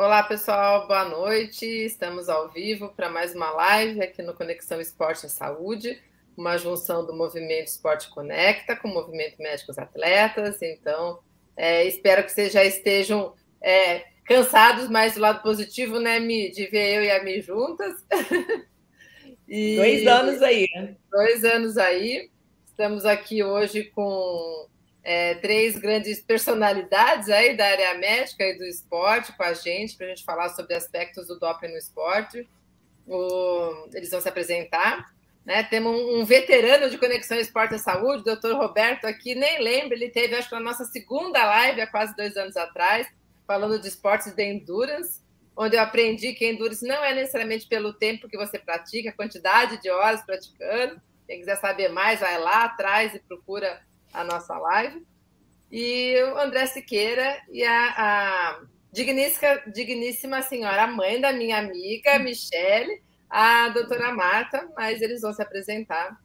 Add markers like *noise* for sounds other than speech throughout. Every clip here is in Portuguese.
Olá, pessoal, boa noite. Estamos ao vivo para mais uma live aqui no Conexão Esporte e Saúde, uma junção do Movimento Esporte Conecta com o Movimento Médicos Atletas. Então, é, espero que vocês já estejam é, cansados, mas do lado positivo, né, Mi, de ver eu e a Mi juntas. *laughs* e, dois anos aí. Dois anos aí. Estamos aqui hoje com é, três grandes personalidades aí da área médica e do esporte com a gente, para a gente falar sobre aspectos do doping no esporte. O, eles vão se apresentar. Né? Temos um, um, veterano de Conexão Esporte e Saúde, o doutor Roberto, aqui, nem lembro, ele teve, acho que na nossa segunda live há quase dois anos atrás, falando de esportes de endurance, onde eu aprendi que endurance não é necessariamente pelo tempo que você pratica, a quantidade de horas praticando. Quem quiser saber mais, vai lá atrás e procura a nossa live. E o André Siqueira e a, a digníssima, digníssima senhora, mãe da minha amiga Michele, a doutora Marta, mas eles vão se apresentar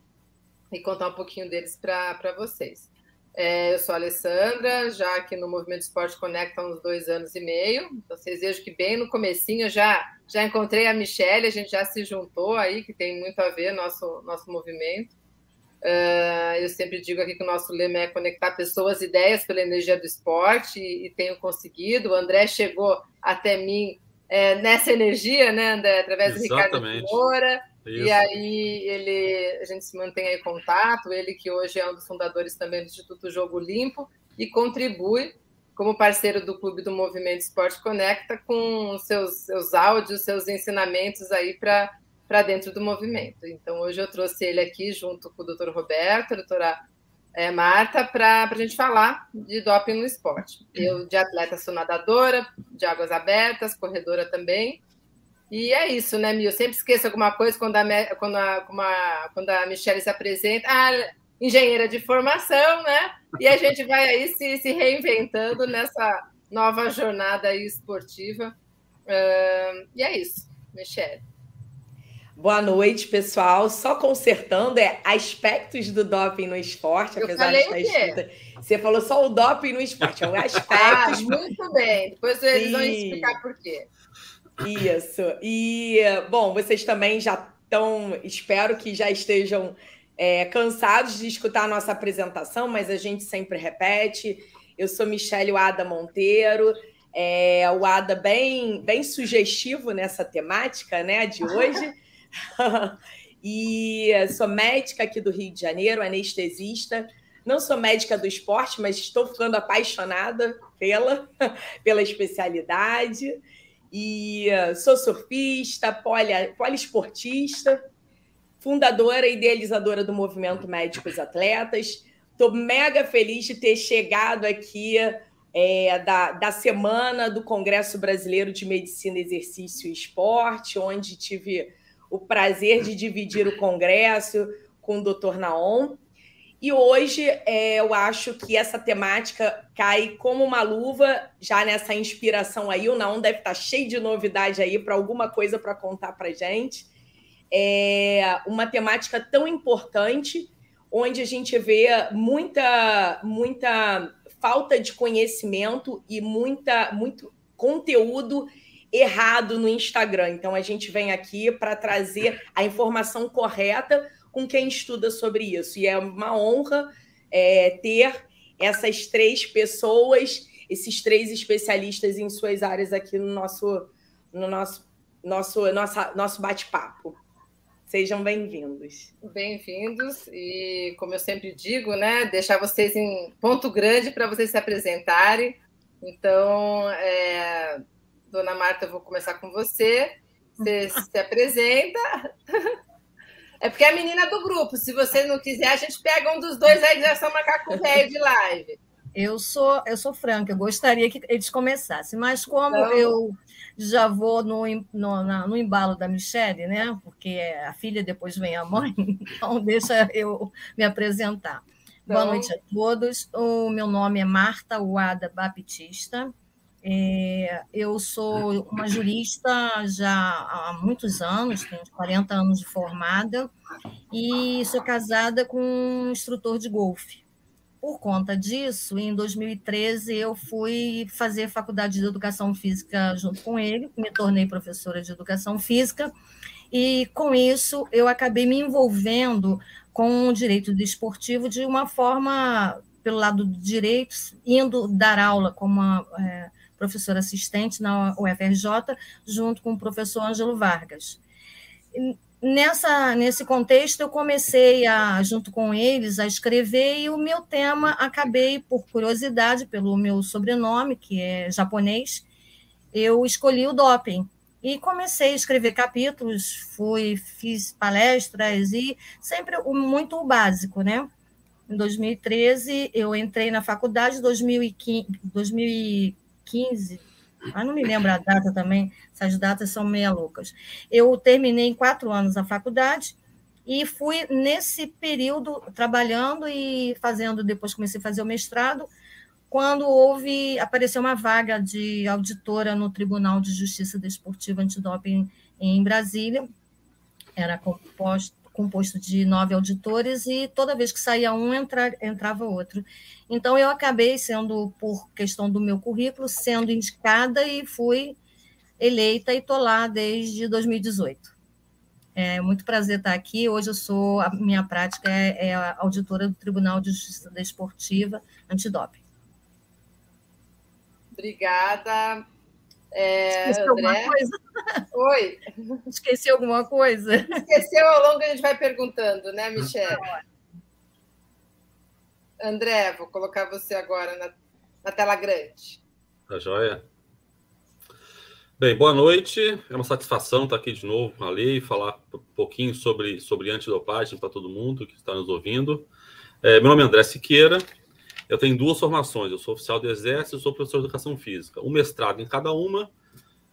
e contar um pouquinho deles para vocês. É, eu sou a Alessandra, já aqui no Movimento Esporte Conecta há uns dois anos e meio. Então, vocês vejam que bem no comecinho já, já encontrei a Michelle, a gente já se juntou aí, que tem muito a ver nosso, nosso movimento. Uh, eu sempre digo aqui que o nosso lema é conectar pessoas e ideias pela energia do esporte e, e tenho conseguido. O André chegou até mim é, nessa energia, né, André? Através Exatamente. do Ricardo Moura. E aí ele, a gente se mantém aí em contato, ele que hoje é um dos fundadores também do Instituto Jogo Limpo e contribui como parceiro do Clube do Movimento Esporte Conecta com seus, seus áudios, seus ensinamentos aí para para dentro do movimento. Então, hoje eu trouxe ele aqui junto com o doutor Roberto, a doutora é, Marta, para a gente falar de doping no esporte. Eu, de atleta, sou nadadora, de águas abertas, corredora também. E é isso, né, Mi? Eu sempre esqueço alguma coisa quando a, quando a, quando a Michelle se apresenta. Ah, engenheira de formação, né? E a gente vai aí se, se reinventando nessa nova jornada esportiva. Uh, e é isso, Michelle. Boa noite, pessoal. Só consertando, é aspectos do doping no esporte, apesar de estar escrita. Você falou só o doping no esporte, é um *laughs* aspecto. ah, muito bem. Depois eles vão explicar por quê. Isso. E, bom, vocês também já estão, espero que já estejam é, cansados de escutar a nossa apresentação, mas a gente sempre repete. Eu sou Michele Wada Monteiro. É, o Ada bem, bem sugestivo nessa temática né, de hoje. *laughs* *laughs* e sou médica aqui do Rio de Janeiro, anestesista. Não sou médica do esporte, mas estou ficando apaixonada pela, *laughs* pela especialidade. E sou surfista, poli, poliesportista, fundadora e idealizadora do Movimento Médicos Atletas. Estou mega feliz de ter chegado aqui é, da, da semana do Congresso Brasileiro de Medicina, Exercício e Esporte, onde tive o prazer de dividir o congresso com o Dr. Naon. E hoje é, eu acho que essa temática cai como uma luva, já nessa inspiração aí. O Naon deve estar cheio de novidade aí para alguma coisa para contar para gente. É uma temática tão importante, onde a gente vê muita, muita falta de conhecimento e muita, muito conteúdo errado no Instagram. Então a gente vem aqui para trazer a informação correta com quem estuda sobre isso. E é uma honra é, ter essas três pessoas, esses três especialistas em suas áreas aqui no nosso, no nosso, nosso, nossa, nosso bate-papo. Sejam bem-vindos. Bem-vindos e, como eu sempre digo, né, deixar vocês em ponto grande para vocês se apresentarem. Então, é, Dona Marta, eu vou começar com você. Você *laughs* se apresenta. É porque é a menina do grupo. Se você não quiser, a gente pega um dos dois aí já são macaco velho de live. Eu sou, eu sou franca, eu gostaria que eles começassem, mas como então... eu já vou no, no, no embalo da Michelle, né? Porque a filha depois vem a mãe, *laughs* então deixa eu me apresentar. Então... Boa noite a todos. O meu nome é Marta Uada Baptista. É, eu sou uma jurista já há muitos anos, tenho 40 anos de formada, e sou casada com um instrutor de golfe. por conta disso, em 2013, eu fui fazer faculdade de educação física junto com ele, me tornei professora de educação física, e com isso eu acabei me envolvendo com o direito desportivo de uma forma, pelo lado do direito, indo dar aula como uma é, professora assistente na UFRJ, junto com o professor Ângelo Vargas nessa, nesse contexto, eu comecei, a, junto com eles, a escrever, e o meu tema acabei, por curiosidade, pelo meu sobrenome, que é japonês, eu escolhi o doping. E comecei a escrever capítulos, fui, fiz palestras e sempre muito o básico, né? Em 2013, eu entrei na faculdade, 2015, 2015 ah, não me lembro a data também, essas datas são meia loucas. Eu terminei em quatro anos a faculdade e fui nesse período trabalhando e fazendo, depois comecei a fazer o mestrado, quando houve, apareceu uma vaga de auditora no Tribunal de Justiça Desportiva Antidoping em Brasília, era composto, composto de nove auditores e toda vez que saía um, entra, entrava outro. Então, eu acabei sendo, por questão do meu currículo, sendo indicada e fui eleita e estou lá desde 2018. É muito prazer estar aqui. Hoje eu sou, a minha prática é, é a auditora do Tribunal de Justiça Desportiva Antidoping. Obrigada. É, Esqueceu André? alguma coisa? *laughs* Oi. Esqueceu alguma coisa? Esqueceu ao longo, a gente vai perguntando, né, Michelle? André, vou colocar você agora na, na tela grande. Tá joia? Bem, boa noite. É uma satisfação estar aqui de novo com a lei e falar um pouquinho sobre, sobre antidopagem para todo mundo que está nos ouvindo. É, meu nome é André Siqueira. Eu tenho duas formações. Eu sou oficial do Exército e sou professor de Educação Física. Um mestrado em cada uma.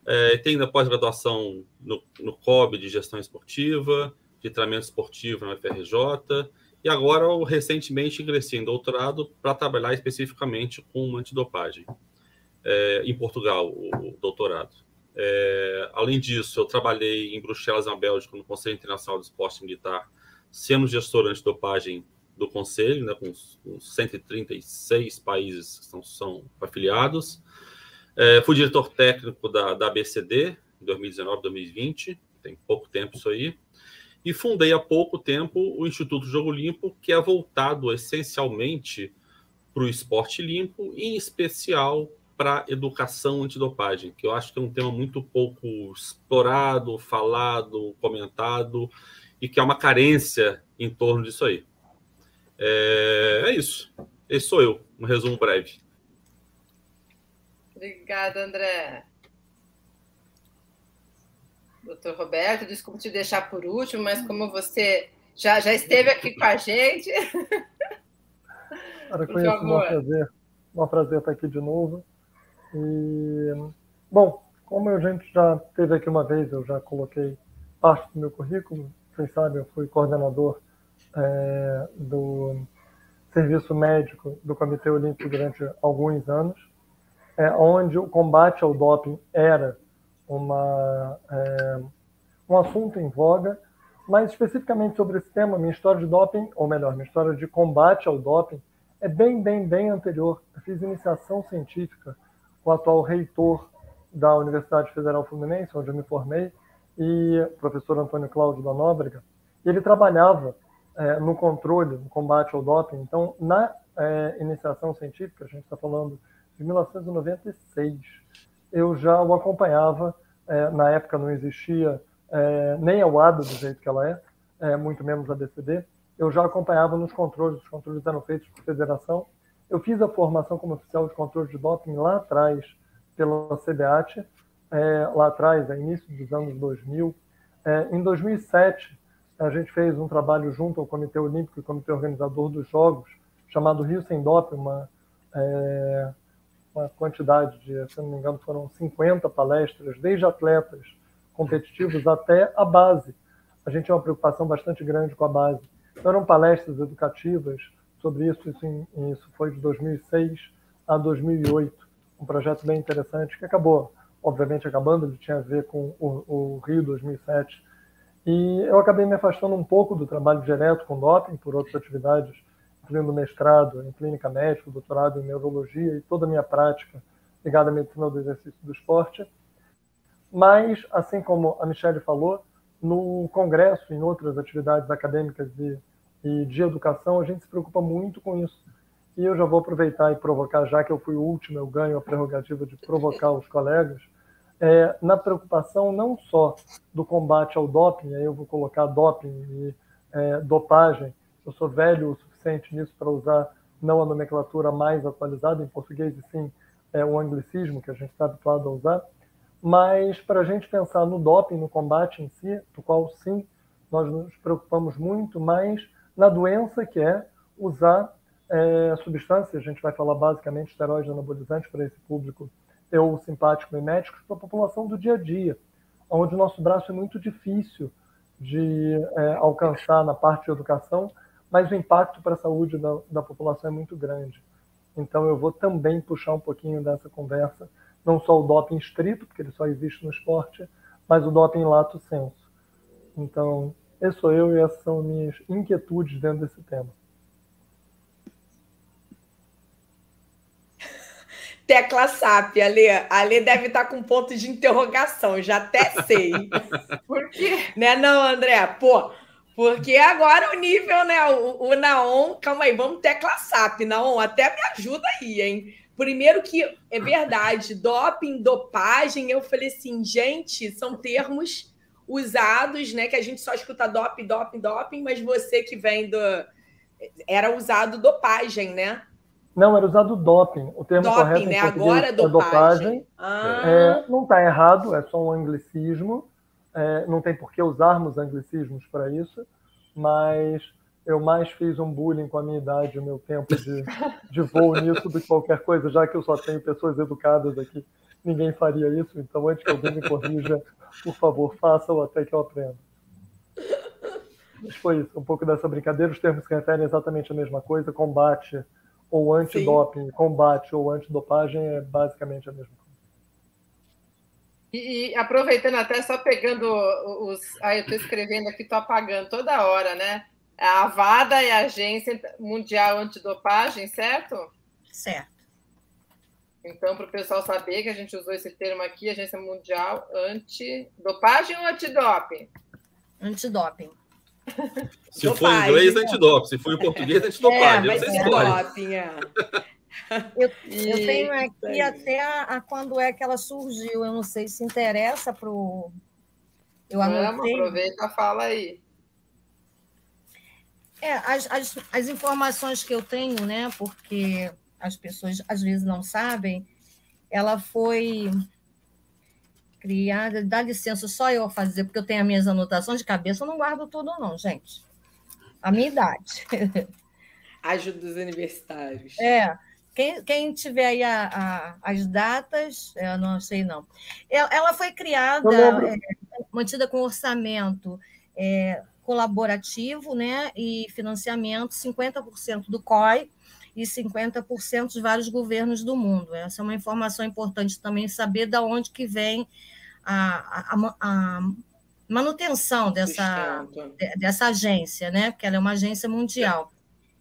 É, tenho a pós-graduação no, no COB de Gestão Esportiva, de Treinamento Esportivo na UFRJ. E agora, eu recentemente ingressei em doutorado para trabalhar especificamente com antidopagem. É, em Portugal, o doutorado. É, além disso, eu trabalhei em Bruxelas, na Bélgica, no Conselho Internacional de Esporte Militar, sendo gestor antidopagem do Conselho, né, com, com 136 países que são, são afiliados. É, fui diretor técnico da, da ABCD em 2019, 2020, tem pouco tempo isso aí. E fundei há pouco tempo o Instituto Jogo Limpo, que é voltado essencialmente para o esporte limpo, em especial para educação antidopagem, que eu acho que é um tema muito pouco explorado, falado, comentado, e que é uma carência em torno disso aí. É, é isso. Esse sou eu, um resumo breve. Obrigada, André. Doutor Roberto, desculpe te deixar por último, mas como você já, já esteve aqui com a gente. Cara, com isso, um prazer. Um prazer estar aqui de novo. E, bom, como a gente já teve aqui uma vez, eu já coloquei parte do meu currículo. Vocês sabem, eu fui coordenador é, do serviço médico do Comitê Olímpico durante alguns anos, é, onde o combate ao doping era uma, é, um assunto em voga, mas especificamente sobre esse tema, minha história de doping, ou melhor, minha história de combate ao doping, é bem, bem, bem anterior. Eu fiz iniciação científica com o atual reitor da Universidade Federal Fluminense, onde eu me formei, e o professor Antônio Cláudio da Nóbrega, ele trabalhava é, no controle, no combate ao doping. Então, na é, iniciação científica, a gente está falando de 1996, eu já o acompanhava. É, na época não existia é, nem a UADA do jeito que ela é, é, muito menos a BCD. Eu já acompanhava nos controles, os controles eram feitos por federação. Eu fiz a formação como oficial de controle de doping lá atrás, pela CBAT, é, lá atrás, a início dos anos 2000. em 2007, a gente fez um trabalho junto ao Comitê Olímpico e Comitê Organizador dos Jogos, chamado Rio Sem Doping, uma, é, uma quantidade de, se não me engano, foram 50 palestras, desde atletas competitivos até a base. A gente tinha uma preocupação bastante grande com a base. Então, eram palestras educativas sobre isso, isso, isso foi de 2006 a 2008, um projeto bem interessante que acabou, obviamente, acabando, ele tinha a ver com o, o Rio 2007, e eu acabei me afastando um pouco do trabalho direto com doping, por outras atividades, incluindo mestrado em clínica médica, doutorado em neurologia e toda a minha prática ligada à medicina do exercício do esporte. Mas, assim como a Michelle falou, no congresso, em outras atividades acadêmicas e, e de educação, a gente se preocupa muito com isso. E eu já vou aproveitar e provocar, já que eu fui o último, eu ganho a prerrogativa de provocar os colegas, é, na preocupação não só do combate ao doping, aí eu vou colocar doping e é, dopagem, eu sou velho o suficiente nisso para usar não a nomenclatura mais atualizada em português, e sim é, o anglicismo que a gente está habituado a usar, mas para a gente pensar no doping, no combate em si, do qual sim nós nos preocupamos muito, mas na doença que é usar é, substâncias, a gente vai falar basicamente esteroides anabolizantes para esse público eu simpático médicos, para a população do dia a dia, onde o nosso braço é muito difícil de é, alcançar na parte de educação, mas o impacto para a saúde da, da população é muito grande. Então, eu vou também puxar um pouquinho dessa conversa, não só o doping estrito, porque ele só existe no esporte, mas o doping lato senso. Então, esse sou eu e essas são minhas inquietudes dentro desse tema. Tecla SAP, Ale. Ale deve estar com ponto de interrogação, já até sei. *laughs* Por quê? Né, não, André? Pô, porque agora o nível, né? O, o Naon, calma aí, vamos tecla SAP, Naon, até me ajuda aí, hein? Primeiro que é verdade, doping, dopagem, eu falei assim, gente, são termos usados, né? Que a gente só escuta doping, doping, doping, mas você que vem do. Era usado dopagem, né? Não, era usado doping. O termo doping, correto né? Agora é dopagem. Ah. É, não está errado, é só um anglicismo. É, não tem por que usarmos anglicismos para isso, mas eu mais fiz um bullying com a minha idade, o meu tempo de, de voo *laughs* nisso do que qualquer coisa, já que eu só tenho pessoas educadas aqui. Ninguém faria isso, então antes que alguém me corrija, por favor, faça-o até que eu aprenda. Mas foi isso, um pouco dessa brincadeira. Os termos se referem exatamente a mesma coisa, combate ou antidoping, combate ou antidopagem é basicamente a mesma coisa. E, e aproveitando até, só pegando os. Ah, eu estou escrevendo aqui, estou apagando toda hora, né? A AVADA é a Agência Mundial Antidopagem, certo? Certo. Então, para o pessoal saber que a gente usou esse termo aqui, Agência Mundial Antidopagem ou antidoping? Antidoping. Se for em inglês, antidoping. Se for em português, antidopagem. É, mas doping, é. Eu, eu, tenho aqui até a, a, quando é que ela surgiu. Eu não sei se interessa para o. Eu anotei. aproveita, fala aí. É, as, as, as informações que eu tenho, né? Porque as pessoas às vezes não sabem, ela foi criada. Dá licença, só eu fazer, porque eu tenho as minhas anotações de cabeça, eu não guardo tudo, não, gente. A minha idade. *laughs* Ajuda dos universitários. É. Quem, quem tiver aí a, a, as datas, eu não sei não. Ela foi criada, é, mantida com orçamento é, colaborativo né, e financiamento, 50% do COI e 50% de vários governos do mundo. Essa é uma informação importante também, saber de onde que vem a, a, a manutenção dessa, dessa agência, né? porque ela é uma agência mundial.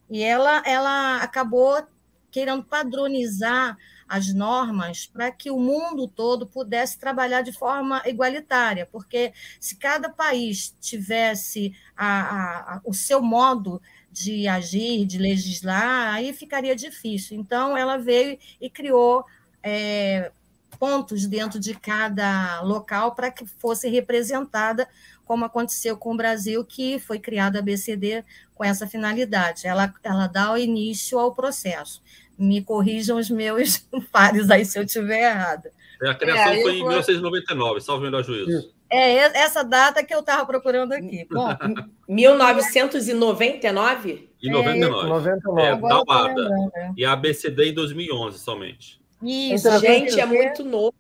E ela, ela acabou querendo padronizar as normas para que o mundo todo pudesse trabalhar de forma igualitária, porque se cada país tivesse a, a, o seu modo de agir, de legislar, aí ficaria difícil. Então, ela veio e criou é, pontos dentro de cada local para que fosse representada, como aconteceu com o Brasil, que foi criada a BCD com essa finalidade. Ela, ela dá o início ao processo me corrijam os meus *laughs* pares aí se eu estiver errada. É, a criação é, foi em 1999, salvo o melhor juízo. É essa data que eu estava procurando aqui. Bom, *laughs* 1999? E 99. É, 99. É, da UADA. É. E a ABCD em 2011 somente. Isso, é gente, é muito novo.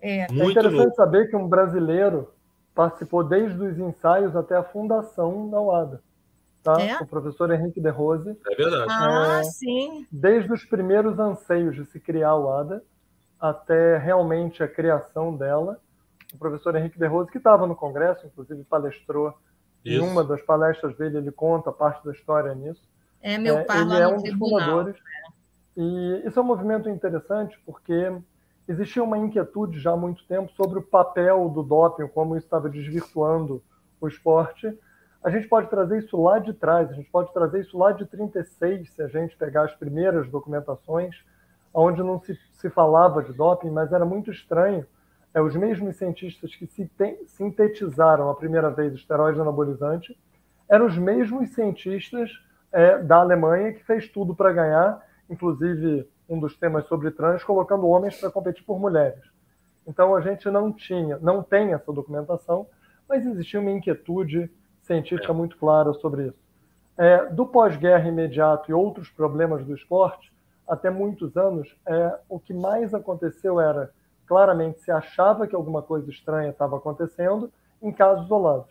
É, muito é interessante novo. saber que um brasileiro participou desde os ensaios até a fundação da UADA tá? É? o professor Henrique de Rose. É verdade. Ah, é, sim. Desde os primeiros anseios de se criar o ADA até realmente a criação dela, o professor Henrique de Rose, que estava no Congresso, inclusive palestrou, Isso. em uma das palestras dele ele conta parte da história nisso. É, meu é, pai é um dos fundadores. E isso é um movimento interessante porque existia uma inquietude já há muito tempo sobre o papel do doping, como isso estava desvirtuando o esporte. A gente pode trazer isso lá de trás, a gente pode trazer isso lá de 36, se a gente pegar as primeiras documentações, onde não se, se falava de doping, mas era muito estranho. É, os mesmos cientistas que sintetizaram a primeira vez o esteroide anabolizante eram os mesmos cientistas é, da Alemanha que fez tudo para ganhar, inclusive um dos temas sobre trans, colocando homens para competir por mulheres. Então a gente não tinha, não tem essa documentação, mas existia uma inquietude científica é. muito clara sobre isso. É, do pós-guerra imediato e outros problemas do esporte, até muitos anos, é, o que mais aconteceu era claramente se achava que alguma coisa estranha estava acontecendo em casos isolados.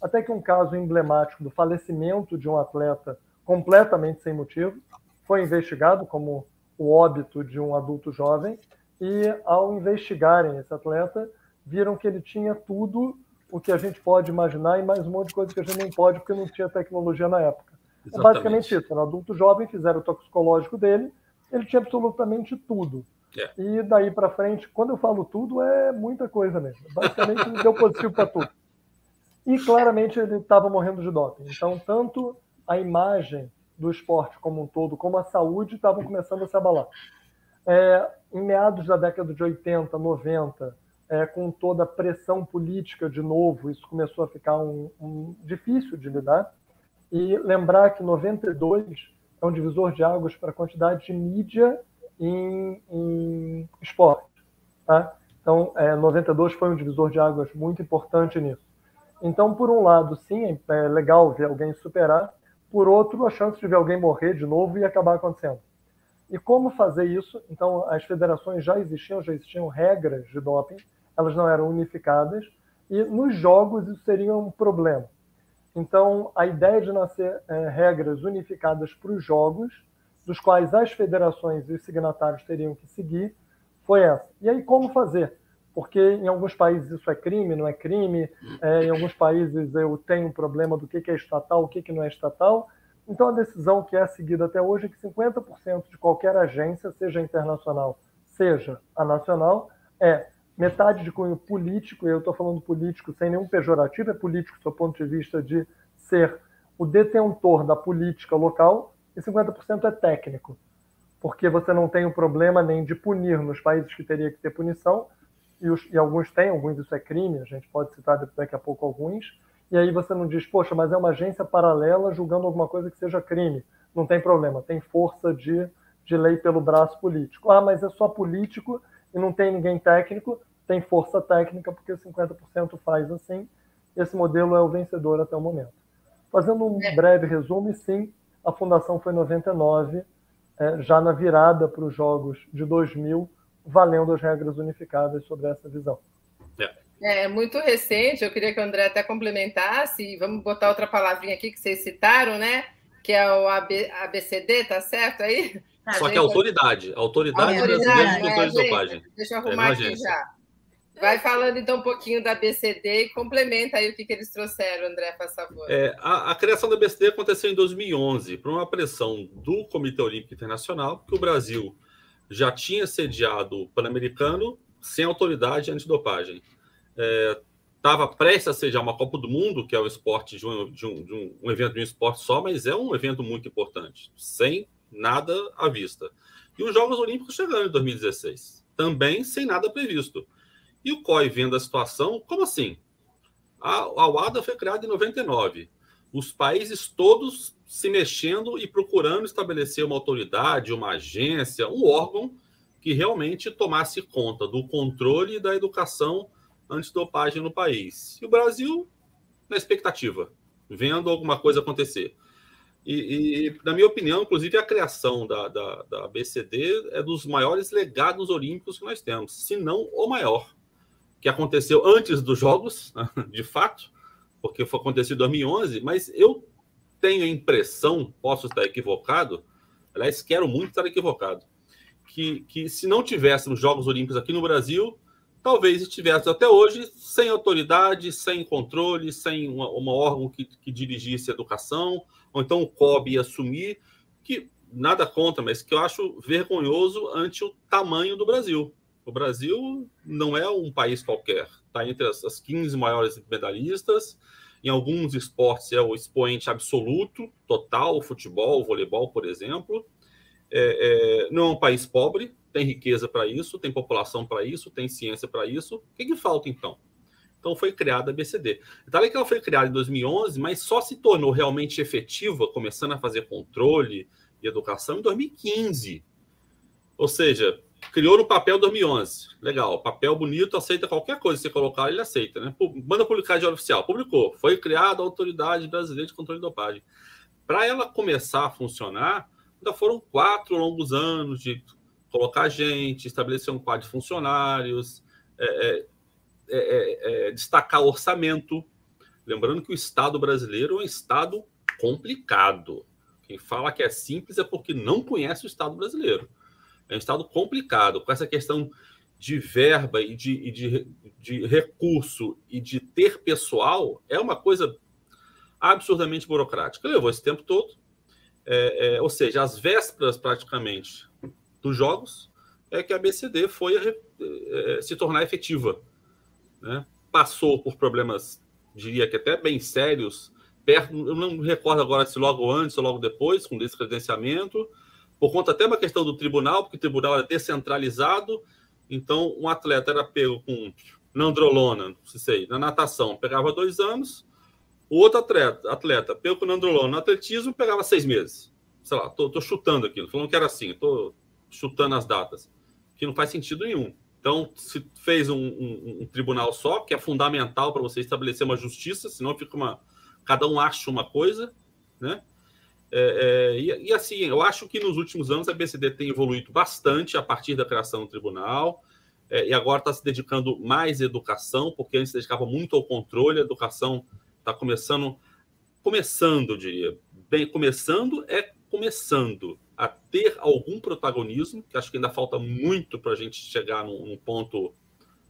Até que um caso emblemático do falecimento de um atleta completamente sem motivo foi investigado como o óbito de um adulto jovem e ao investigarem esse atleta viram que ele tinha tudo o que a gente pode imaginar e mais um monte de coisa que a gente nem pode porque não tinha tecnologia na época. É basicamente isso. Era um adulto jovem, fizeram o toxicológico dele, ele tinha absolutamente tudo. É. E daí para frente, quando eu falo tudo, é muita coisa mesmo. Basicamente, ele deu positivo para tudo. E claramente ele estava morrendo de doping. Então, tanto a imagem do esporte como um todo, como a saúde, estavam começando a se abalar. É, em meados da década de 80, 90, é, com toda a pressão política de novo, isso começou a ficar um, um, difícil de lidar. E lembrar que 92 é um divisor de águas para a quantidade de mídia em, em esporte. Tá? Então, é, 92 foi um divisor de águas muito importante nisso. Então, por um lado, sim, é legal ver alguém superar. Por outro, a chance de ver alguém morrer de novo e acabar acontecendo. E como fazer isso? Então, as federações já existiam, já existiam regras de doping, elas não eram unificadas, e nos jogos isso seria um problema. Então, a ideia de nascer é, regras unificadas para os jogos dos quais as federações e os signatários teriam que seguir, foi essa. E aí, como fazer? Porque em alguns países isso é crime, não é crime, é, em alguns países eu tenho um problema do que é estatal, o que não é estatal. Então, a decisão que é seguida até hoje é que 50% de qualquer agência, seja internacional, seja a nacional, é metade de cunho político, e eu estou falando político sem nenhum pejorativo, é político do ponto de vista de ser o detentor da política local, e 50% é técnico, porque você não tem o problema nem de punir nos países que teria que ter punição, e, os, e alguns têm, alguns isso é crime, a gente pode citar daqui a pouco alguns, e aí você não diz, poxa, mas é uma agência paralela julgando alguma coisa que seja crime. Não tem problema, tem força de, de lei pelo braço político. Ah, mas é só político e não tem ninguém técnico, tem força técnica, porque 50% faz assim. Esse modelo é o vencedor até o momento. Fazendo um é. breve resumo, sim, a fundação foi em 99, é, já na virada para os jogos de 2000, valendo as regras unificadas sobre essa visão. É. é muito recente, eu queria que o André até complementasse, vamos botar outra palavrinha aqui que vocês citaram, né? Que é o AB, ABCD, tá certo aí? Só que é autoridade, autoridade, autoridade brasileira de controle de dopagem. Deixa eu arrumar é, aqui já. Vai falando então um pouquinho da BCD e complementa aí o que, que eles trouxeram, André, por favor. É, a, a, criação da BCD aconteceu em 2011 por uma pressão do Comitê Olímpico Internacional, que o Brasil já tinha sediado o Pan-Americano sem autoridade antidopagem. Estava é, prestes a sediar uma Copa do Mundo, que é o esporte de um, de, um, de um, um evento de um esporte só, mas é um evento muito importante, sem nada à vista. E os Jogos Olímpicos chegando em 2016, também sem nada previsto. E o COI vendo a situação, como assim? A, a UADA foi criada em 99. Os países todos se mexendo e procurando estabelecer uma autoridade, uma agência, um órgão que realmente tomasse conta do controle da educação antidopagem no país. E o Brasil, na expectativa, vendo alguma coisa acontecer. E, e, na minha opinião, inclusive, a criação da, da, da BCD é dos maiores legados olímpicos que nós temos, se não o maior que aconteceu antes dos jogos, *laughs* de fato, porque foi acontecido em 2011, mas eu tenho a impressão, posso estar equivocado, aliás, quero muito estar equivocado, que, que se não tivéssemos Jogos Olímpicos aqui no Brasil, talvez estivéssemos até hoje sem autoridade, sem controle, sem uma, uma órgão que, que dirigisse a educação, ou então o COB assumir, que nada contra, mas que eu acho vergonhoso ante o tamanho do Brasil. O Brasil não é um país qualquer, está entre as, as 15 maiores medalhistas. Em alguns esportes é o expoente absoluto, total, futebol, voleibol, por exemplo. É, é, não é um país pobre, tem riqueza para isso, tem população para isso, tem ciência para isso. O que, que falta então? Então foi criada a BCD. Detalhe que ela foi criada em 2011, mas só se tornou realmente efetiva, começando a fazer controle e educação em 2015. Ou seja, criou no papel 2011. Legal, papel bonito, aceita qualquer coisa que você colocar, ele aceita, né? Manda publicar de oficial. Publicou. Foi criada a Autoridade Brasileira de Controle de Dopagem. Para ela começar a funcionar, ainda foram quatro longos anos de colocar gente, estabelecer um quadro de funcionários, é, é, é, é, é, destacar orçamento. Lembrando que o Estado brasileiro é um Estado complicado. Quem fala que é simples é porque não conhece o Estado brasileiro. É um Estado complicado, com essa questão de verba e de, e de, de recurso e de ter pessoal, é uma coisa absurdamente burocrática. Levou esse tempo todo. É, é, ou seja, as vésperas praticamente dos jogos é que a BCD foi a, é, se tornar efetiva né? passou por problemas, diria que até bem sérios, perto, eu não recordo agora se logo antes ou logo depois, com descredenciamento, por conta até uma questão do tribunal, porque o tribunal era descentralizado, então um atleta era pego com nandrolona, não sei, na natação, pegava dois anos, o outro atleta, atleta pego com nandrolona no atletismo, pegava seis meses. Sei lá, tô chutando aqui, falando que era assim, tô chutando as datas, que não faz sentido nenhum. Então, se fez um, um, um tribunal só, que é fundamental para você estabelecer uma justiça, senão fica uma. Cada um acha uma coisa, né? É, é, e, e, assim, eu acho que nos últimos anos a BCD tem evoluído bastante a partir da criação do tribunal, é, e agora está se dedicando mais à educação, porque antes se dedicava muito ao controle, a educação está começando, começando, eu diria, bem, começando é começando a ter algum protagonismo, que acho que ainda falta muito para a gente chegar num, num, ponto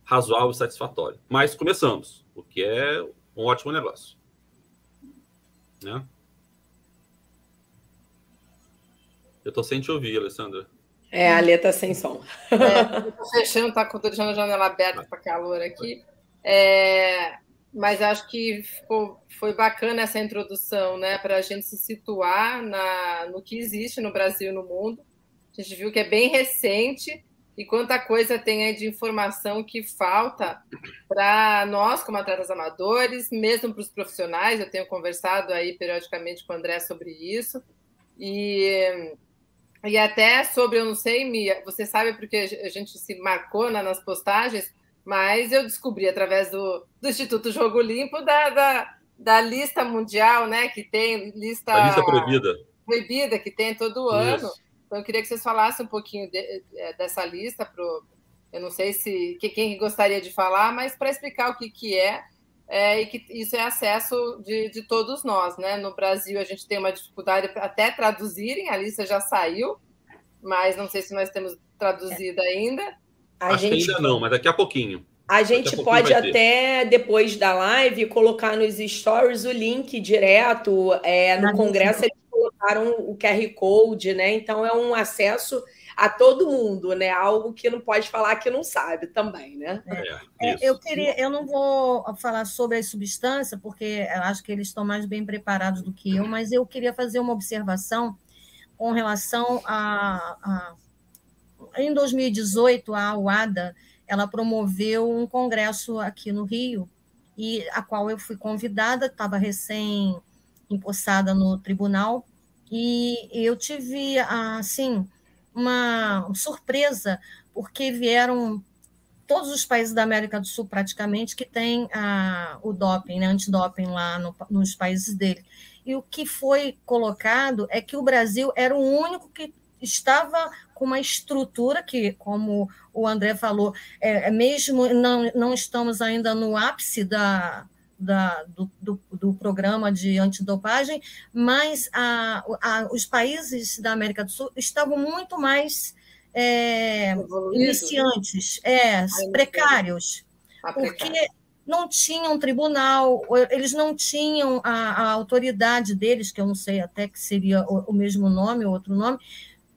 razoável e satisfatório. Mas começamos, o que é um ótimo negócio. Né? Eu estou sem te ouvir, Alessandra. É, a Lê está sem som. É, estou fechando, está deixando a janela aberta para calor aqui. É, mas acho que ficou, foi bacana essa introdução, né, para a gente se situar na, no que existe no Brasil e no mundo. A gente viu que é bem recente e quanta coisa tem aí de informação que falta para nós, como atletas amadores, mesmo para os profissionais. Eu tenho conversado aí periodicamente com o André sobre isso. E, e até sobre, eu não sei, Mia, você sabe porque a gente se marcou né, nas postagens, mas eu descobri através do, do Instituto Jogo Limpo da, da, da, lista mundial, né? Que tem lista. A lista proibida. Proibida, que tem todo ano. Isso. Então eu queria que vocês falassem um pouquinho de, é, dessa lista pro. Eu não sei se que, quem gostaria de falar, mas para explicar o que, que é, é, e que isso é acesso de, de todos nós, né? No Brasil a gente tem uma dificuldade até traduzirem, a lista já saiu, mas não sei se nós temos traduzida ainda. A Acho gente... ainda não, mas daqui a pouquinho. A gente a pode até, depois da live, colocar nos stories o link direto. É, no Congresso eles colocaram o QR Code, né? Então é um acesso a todo mundo, né? Algo que não pode falar que não sabe também, né? É, é, eu queria, eu não vou falar sobre a substância, porque acho que eles estão mais bem preparados do que eu, mas eu queria fazer uma observação com relação a, a em 2018, a UADA ela promoveu um congresso aqui no Rio, e a qual eu fui convidada, estava recém empossada no tribunal, e eu tive, assim, uma surpresa, porque vieram todos os países da América do Sul, praticamente, que têm o doping, né, antidoping lá no, nos países dele. E o que foi colocado é que o Brasil era o único que estava com uma estrutura que, como o André falou, é, é, mesmo não, não estamos ainda no ápice da, da, do, do, do, programa de antidopagem, mas a, a, os países da América do Sul estavam muito mais é, iniciantes, é, precários, porque não tinham tribunal, eles não tinham a, a, autoridade deles, que eu não sei até que seria o, o mesmo nome, ou outro nome,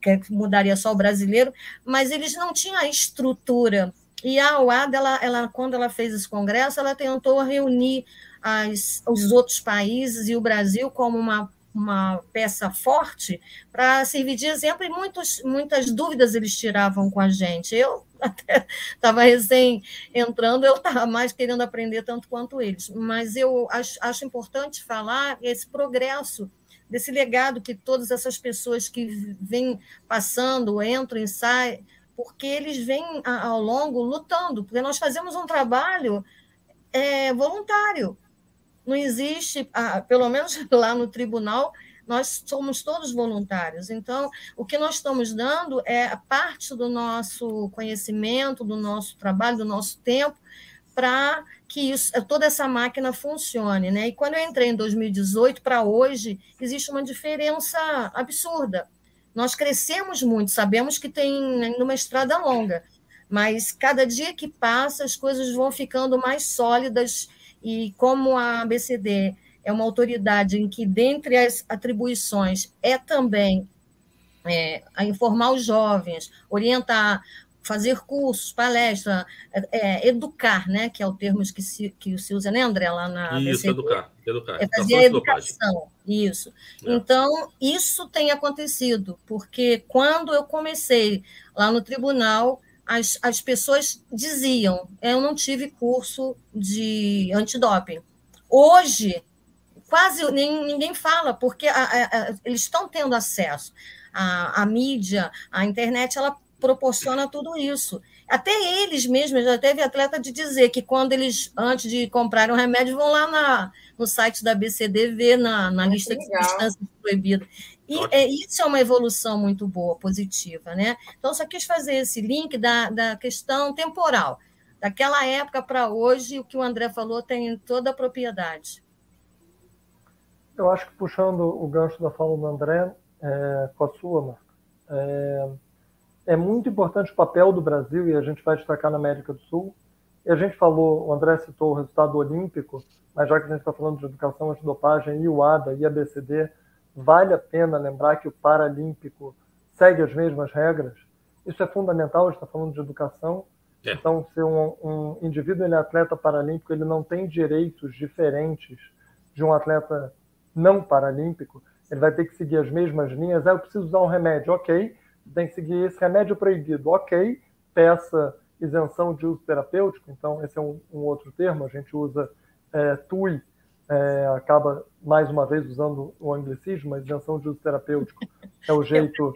que mudaria só o brasileiro, mas eles não tinham a estrutura. E a OAD, ela, ela, quando ela fez esse congresso, ela tentou reunir as, os outros países e o Brasil como uma uma peça forte para servir de exemplo, e muitos, muitas dúvidas eles tiravam com a gente. Eu *laughs* até estava recém entrando, eu estava mais querendo aprender tanto quanto eles, mas eu acho, acho importante falar esse progresso desse legado que todas essas pessoas que vêm passando, entram e saem, porque eles vêm ao longo lutando, porque nós fazemos um trabalho é, voluntário não existe, ah, pelo menos *laughs* lá no tribunal, nós somos todos voluntários. Então, o que nós estamos dando é parte do nosso conhecimento, do nosso trabalho, do nosso tempo, para que isso, toda essa máquina funcione. Né? E quando eu entrei em 2018 para hoje, existe uma diferença absurda. Nós crescemos muito, sabemos que tem uma estrada longa, mas cada dia que passa as coisas vão ficando mais sólidas e como a ABCD é uma autoridade em que, dentre as atribuições, é também é, a informar os jovens, orientar, fazer cursos, palestras, é, é, educar, né, que é o termo que se, que se usa, né, André, lá na Isso, educar, educar. É fazer a educação, isso. É. Então, isso tem acontecido, porque quando eu comecei lá no tribunal, as, as pessoas diziam: eu não tive curso de antidoping. Hoje, quase nem, ninguém fala, porque a, a, a, eles estão tendo acesso. A, a mídia, a internet, ela proporciona tudo isso. Até eles mesmos, já teve atleta de dizer que quando eles, antes de comprar um remédio, vão lá na, no site da BCD ver na, na lista de substâncias proibidas. E é, isso é uma evolução muito boa, positiva, né? Então, só quis fazer esse link da, da questão temporal. Daquela época para hoje, o que o André falou tem toda a propriedade. Eu acho que puxando o gancho da fala do André, é, com a sua, Marta, é, é muito importante o papel do Brasil, e a gente vai destacar na América do Sul. E a gente falou, o André citou o resultado olímpico, mas já que a gente está falando de educação antidopagem, e o ADA e a BCD, vale a pena lembrar que o Paralímpico segue as mesmas regras. Isso é fundamental, a gente está falando de educação. É. Então, se um, um indivíduo ele é atleta paralímpico, ele não tem direitos diferentes de um atleta não paralímpico, ele vai ter que seguir as mesmas linhas. Ah, eu preciso usar um remédio, ok. Tem que seguir esse remédio proibido, ok. Peça isenção de uso terapêutico, então esse é um, um outro termo, a gente usa é, TUI é, acaba mais uma vez usando o anglicismo, mas isenção de uso terapêutico é o *laughs* jeito.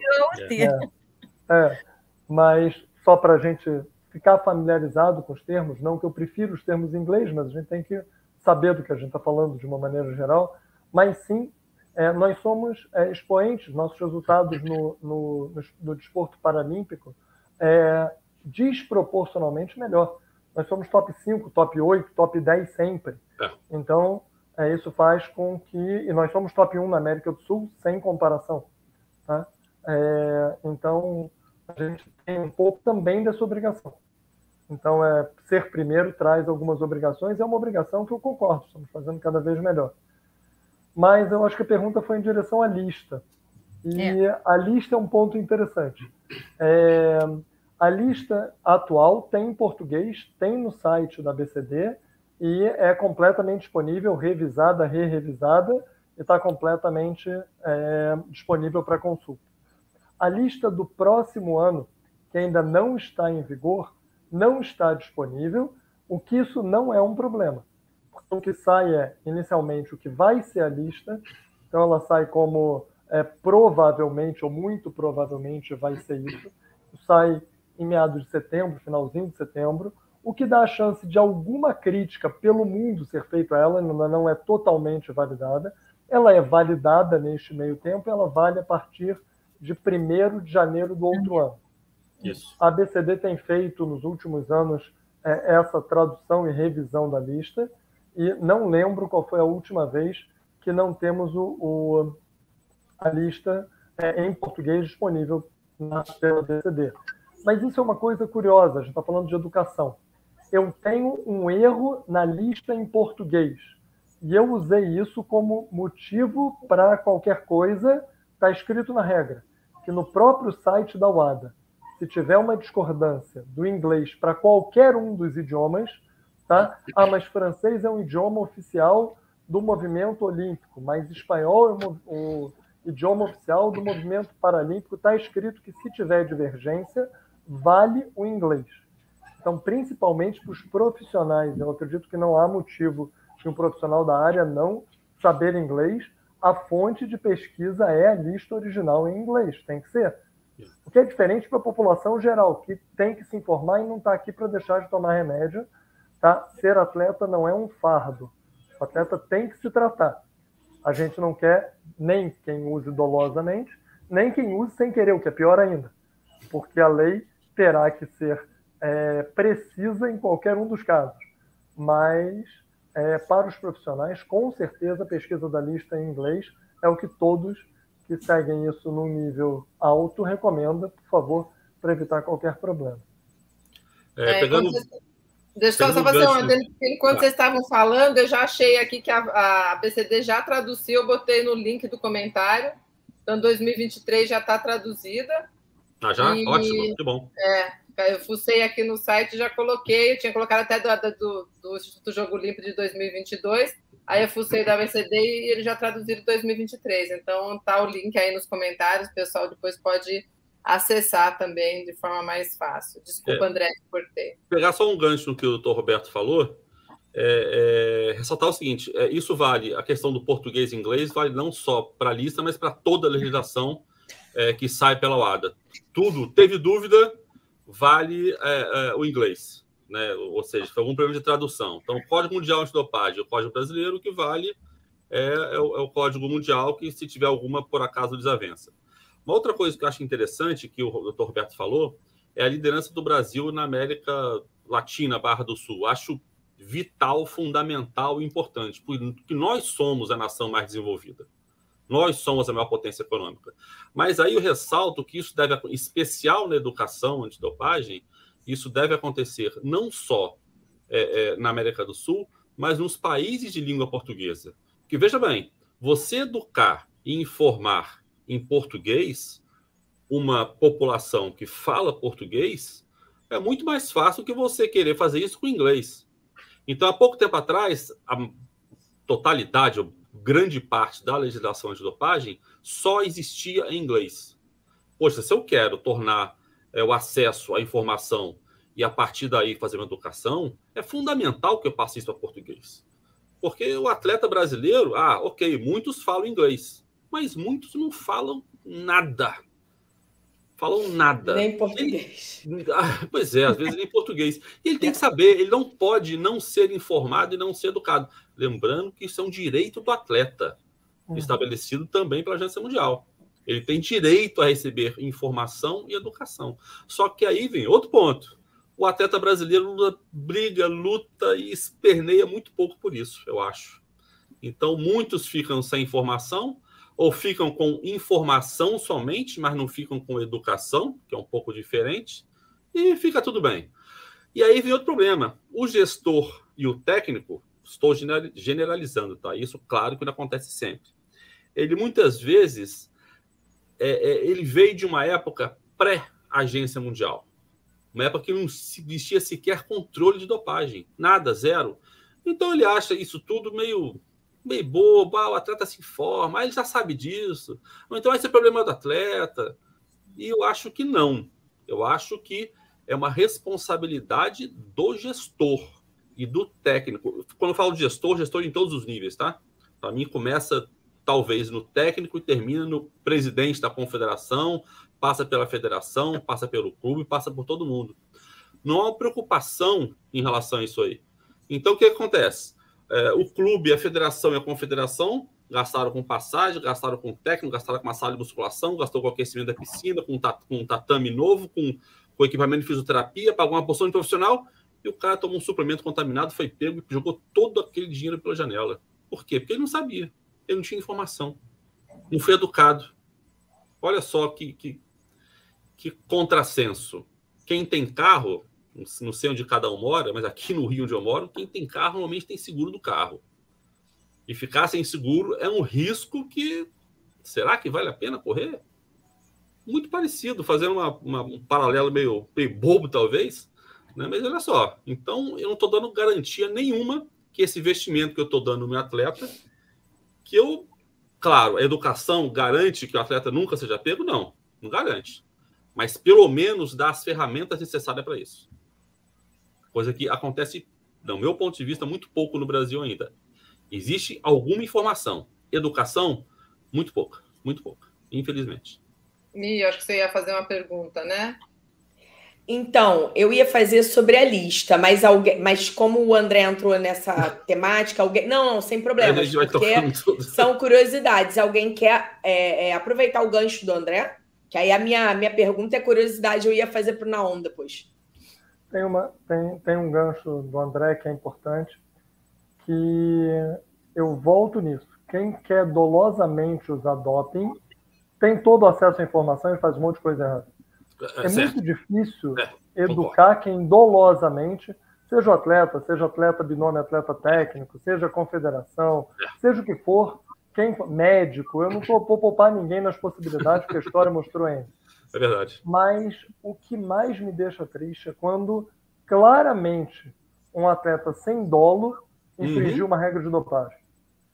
É, é, mas só para a gente ficar familiarizado com os termos, não que eu prefiro os termos em inglês, mas a gente tem que saber do que a gente está falando de uma maneira geral, mas sim, é, nós somos é, expoentes, nossos resultados no, no, no, no desporto paralímpico é desproporcionalmente melhor. Nós somos top 5, top 8, top 10 sempre. É. Então, é, isso faz com que. E nós somos top 1 na América do Sul, sem comparação. Tá? É, então, a gente tem um pouco também dessa obrigação. Então, é, ser primeiro traz algumas obrigações, é uma obrigação que eu concordo, estamos fazendo cada vez melhor. Mas eu acho que a pergunta foi em direção à lista. E é. a lista é um ponto interessante. É, a lista atual tem em português, tem no site da BCD, e é completamente disponível, revisada, re-revisada, e está completamente é, disponível para consulta. A lista do próximo ano, que ainda não está em vigor, não está disponível, o que isso não é um problema. O que sai é, inicialmente, o que vai ser a lista, então ela sai como é, provavelmente, ou muito provavelmente vai ser isso, sai em meados de setembro, finalzinho de setembro, o que dá a chance de alguma crítica pelo mundo ser feita a ela, ainda não é totalmente validada. Ela é validada neste meio tempo, ela vale a partir de 1 de janeiro do outro ano. Isso. A ABCD tem feito nos últimos anos é, essa tradução e revisão da lista, e não lembro qual foi a última vez que não temos o, o a lista é, em português disponível na ABCD. Mas isso é uma coisa curiosa, a gente está falando de educação. eu tenho um erro na lista em português. E eu usei isso como motivo para qualquer coisa, está escrito na regra, que no próprio site da UADA, se tiver uma discordância do inglês para qualquer um dos idiomas, tá? Ah, mas francês é um idioma oficial do movimento olímpico, mas espanhol é o, idioma oficial do movimento paralímpico, está escrito que se tiver divergência, vale o inglês. Então, principalmente para os profissionais, eu acredito que não há motivo de um profissional da área não saber inglês. A fonte de pesquisa é a lista original em inglês, tem que ser. O que é diferente para a população geral, que tem que se informar e não está aqui para deixar de tomar remédio. Tá? Ser atleta não é um fardo. O atleta tem que se tratar. A gente não quer nem quem use dolosamente, nem quem use sem querer, o que é pior ainda. Porque a lei terá que ser é, precisa em qualquer um dos casos, mas é, para os profissionais, com certeza, a pesquisa da lista em inglês é o que todos que seguem isso num nível alto recomenda, por favor, para evitar qualquer problema. É, pegando... Deixa eu só fazer uma. Enquanto vocês estavam falando, eu já achei aqui que a, a BCD já traduziu, eu botei no link do comentário. Então, 2023 já está traduzida. Ah, já? E, Ótimo, que bom. É, eu fucei aqui no site, já coloquei, eu tinha colocado até do, do, do Instituto Jogo Limpo de 2022, aí eu fucei da BCD e ele já traduziram 2023. Então tá o link aí nos comentários, o pessoal depois pode acessar também de forma mais fácil. Desculpa, é, André, que cortei. Pegar só um gancho no que o doutor Roberto falou, é, é, ressaltar o seguinte: é, isso vale, a questão do português e inglês vale não só para a lista, mas para toda a legislação é, que sai pela OADA. Tudo. Teve dúvida, vale é, o inglês, né? ou seja, foi algum problema de tradução. Então, o Código Mundial Antidopagem, o Código Brasileiro, o que vale é, é, o, é, o, Código Mundial, que se tiver alguma, por acaso, desavença. Uma outra coisa que eu acho interessante, que o doutor Roberto falou, é a liderança do Brasil na América Latina, Barra do Sul. Acho vital, fundamental e importante, porque nós somos a nação mais desenvolvida. Nós somos a maior potência econômica. Mas aí eu ressalto que isso deve, especial na educação antidopagem, isso deve acontecer não só é, é, na América do Sul, mas nos países de língua portuguesa. Que veja bem, você educar e informar em português uma população que fala português é muito mais fácil que você querer fazer isso com inglês. Então, há pouco tempo atrás, a totalidade, grande parte da legislação antidopagem só existia em inglês. Poxa, se eu quero tornar é, o acesso à informação e a partir daí fazer uma educação, é fundamental que eu passe isso a português. Porque o atleta brasileiro, ah, ok, muitos falam inglês, mas muitos não falam nada. Falam nada. Nem português. Ele, *laughs* ah, pois é, às vezes nem português. E ele tem que *laughs* saber, ele não pode não ser informado e não ser educado. Lembrando que isso é um direito do atleta, uhum. estabelecido também pela Agência Mundial. Ele tem direito a receber informação e educação. Só que aí vem outro ponto. O atleta brasileiro briga, luta e esperneia muito pouco por isso, eu acho. Então, muitos ficam sem informação, ou ficam com informação somente, mas não ficam com educação, que é um pouco diferente, e fica tudo bem. E aí vem outro problema. O gestor e o técnico Estou generalizando, tá? Isso, claro, que não acontece sempre. Ele muitas vezes é, é, ele veio de uma época pré-agência mundial, uma época que não existia sequer controle de dopagem, nada, zero. Então ele acha isso tudo meio meio bobo, ah, o atleta se informa, ah, ele já sabe disso. Então esse é problema do atleta. E eu acho que não. Eu acho que é uma responsabilidade do gestor e do técnico. Quando eu falo de gestor, gestor em todos os níveis, tá? Para mim, começa talvez no técnico e termina no presidente da confederação, passa pela federação, passa pelo clube, passa por todo mundo. Não há preocupação em relação a isso aí. Então, o que acontece? É, o clube, a federação e a confederação gastaram com passagem, gastaram com técnico, gastaram com uma sala de musculação, gastou com aquecimento da piscina, com, um tatame novo, com, com equipamento de fisioterapia, pagou uma porção de profissional e o cara tomou um suplemento contaminado, foi pego e jogou todo aquele dinheiro pela janela. Por quê? Porque ele não sabia, ele não tinha informação, não foi educado. Olha só que, que, que contrassenso. Quem tem carro não sei onde cada um mora, mas aqui no Rio onde eu moro, quem tem carro normalmente tem seguro do carro. E ficar sem seguro é um risco que será que vale a pena correr? Muito parecido, fazendo uma, uma, um paralelo meio, meio bobo, talvez. Né? Mas olha só, então eu não estou dando garantia nenhuma que esse investimento que eu estou dando no meu atleta, que eu, claro, a educação garante que o atleta nunca seja pego? Não, não garante. Mas pelo menos dá as ferramentas necessárias para isso. Coisa que acontece, do meu ponto de vista, muito pouco no Brasil ainda. Existe alguma informação. Educação, muito pouca, muito pouca, infelizmente. Mi, acho que você ia fazer uma pergunta, né? Então, eu ia fazer sobre a lista, mas alguém, mas como o André entrou nessa *laughs* temática, alguém. Não, não, sem problema. Porque são curiosidades. Alguém quer é, é, aproveitar o gancho do André? Que aí a minha, minha pergunta é curiosidade, eu ia fazer para o Naon depois. Tem, uma, tem, tem um gancho do André que é importante, que eu volto nisso. Quem quer dolosamente usar doping tem todo acesso à informação e faz um monte de coisa errada. É, é muito difícil é, educar quem dolosamente, seja o atleta, seja atleta binômio, atleta técnico, seja confederação, é. seja o que for, quem médico, eu não vou poupar ninguém nas possibilidades que a história mostrou ainda. É verdade. Mas o que mais me deixa triste é quando claramente um atleta sem dolo infringiu uhum. uma regra de dopagem.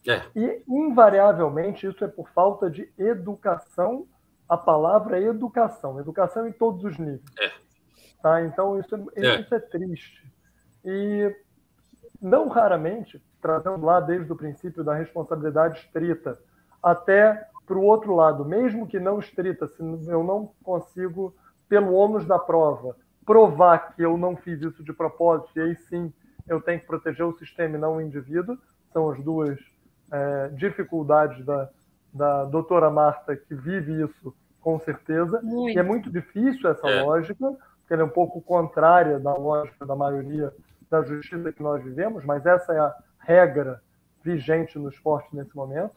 É. E, invariavelmente, isso é por falta de educação. A palavra é educação. Educação em todos os níveis. É. Tá? Então, isso é, é. é triste. E, não raramente, trazendo lá desde o princípio da responsabilidade estrita até para o outro lado, mesmo que não estrita, se eu não consigo, pelo ônus da prova, provar que eu não fiz isso de propósito, e aí sim eu tenho que proteger o sistema e não o indivíduo, são as duas é, dificuldades da, da doutora Marta, que vive isso com certeza, muito. e é muito difícil essa é. lógica, porque ela é um pouco contrária da lógica da maioria da justiça que nós vivemos, mas essa é a regra vigente no esporte nesse momento.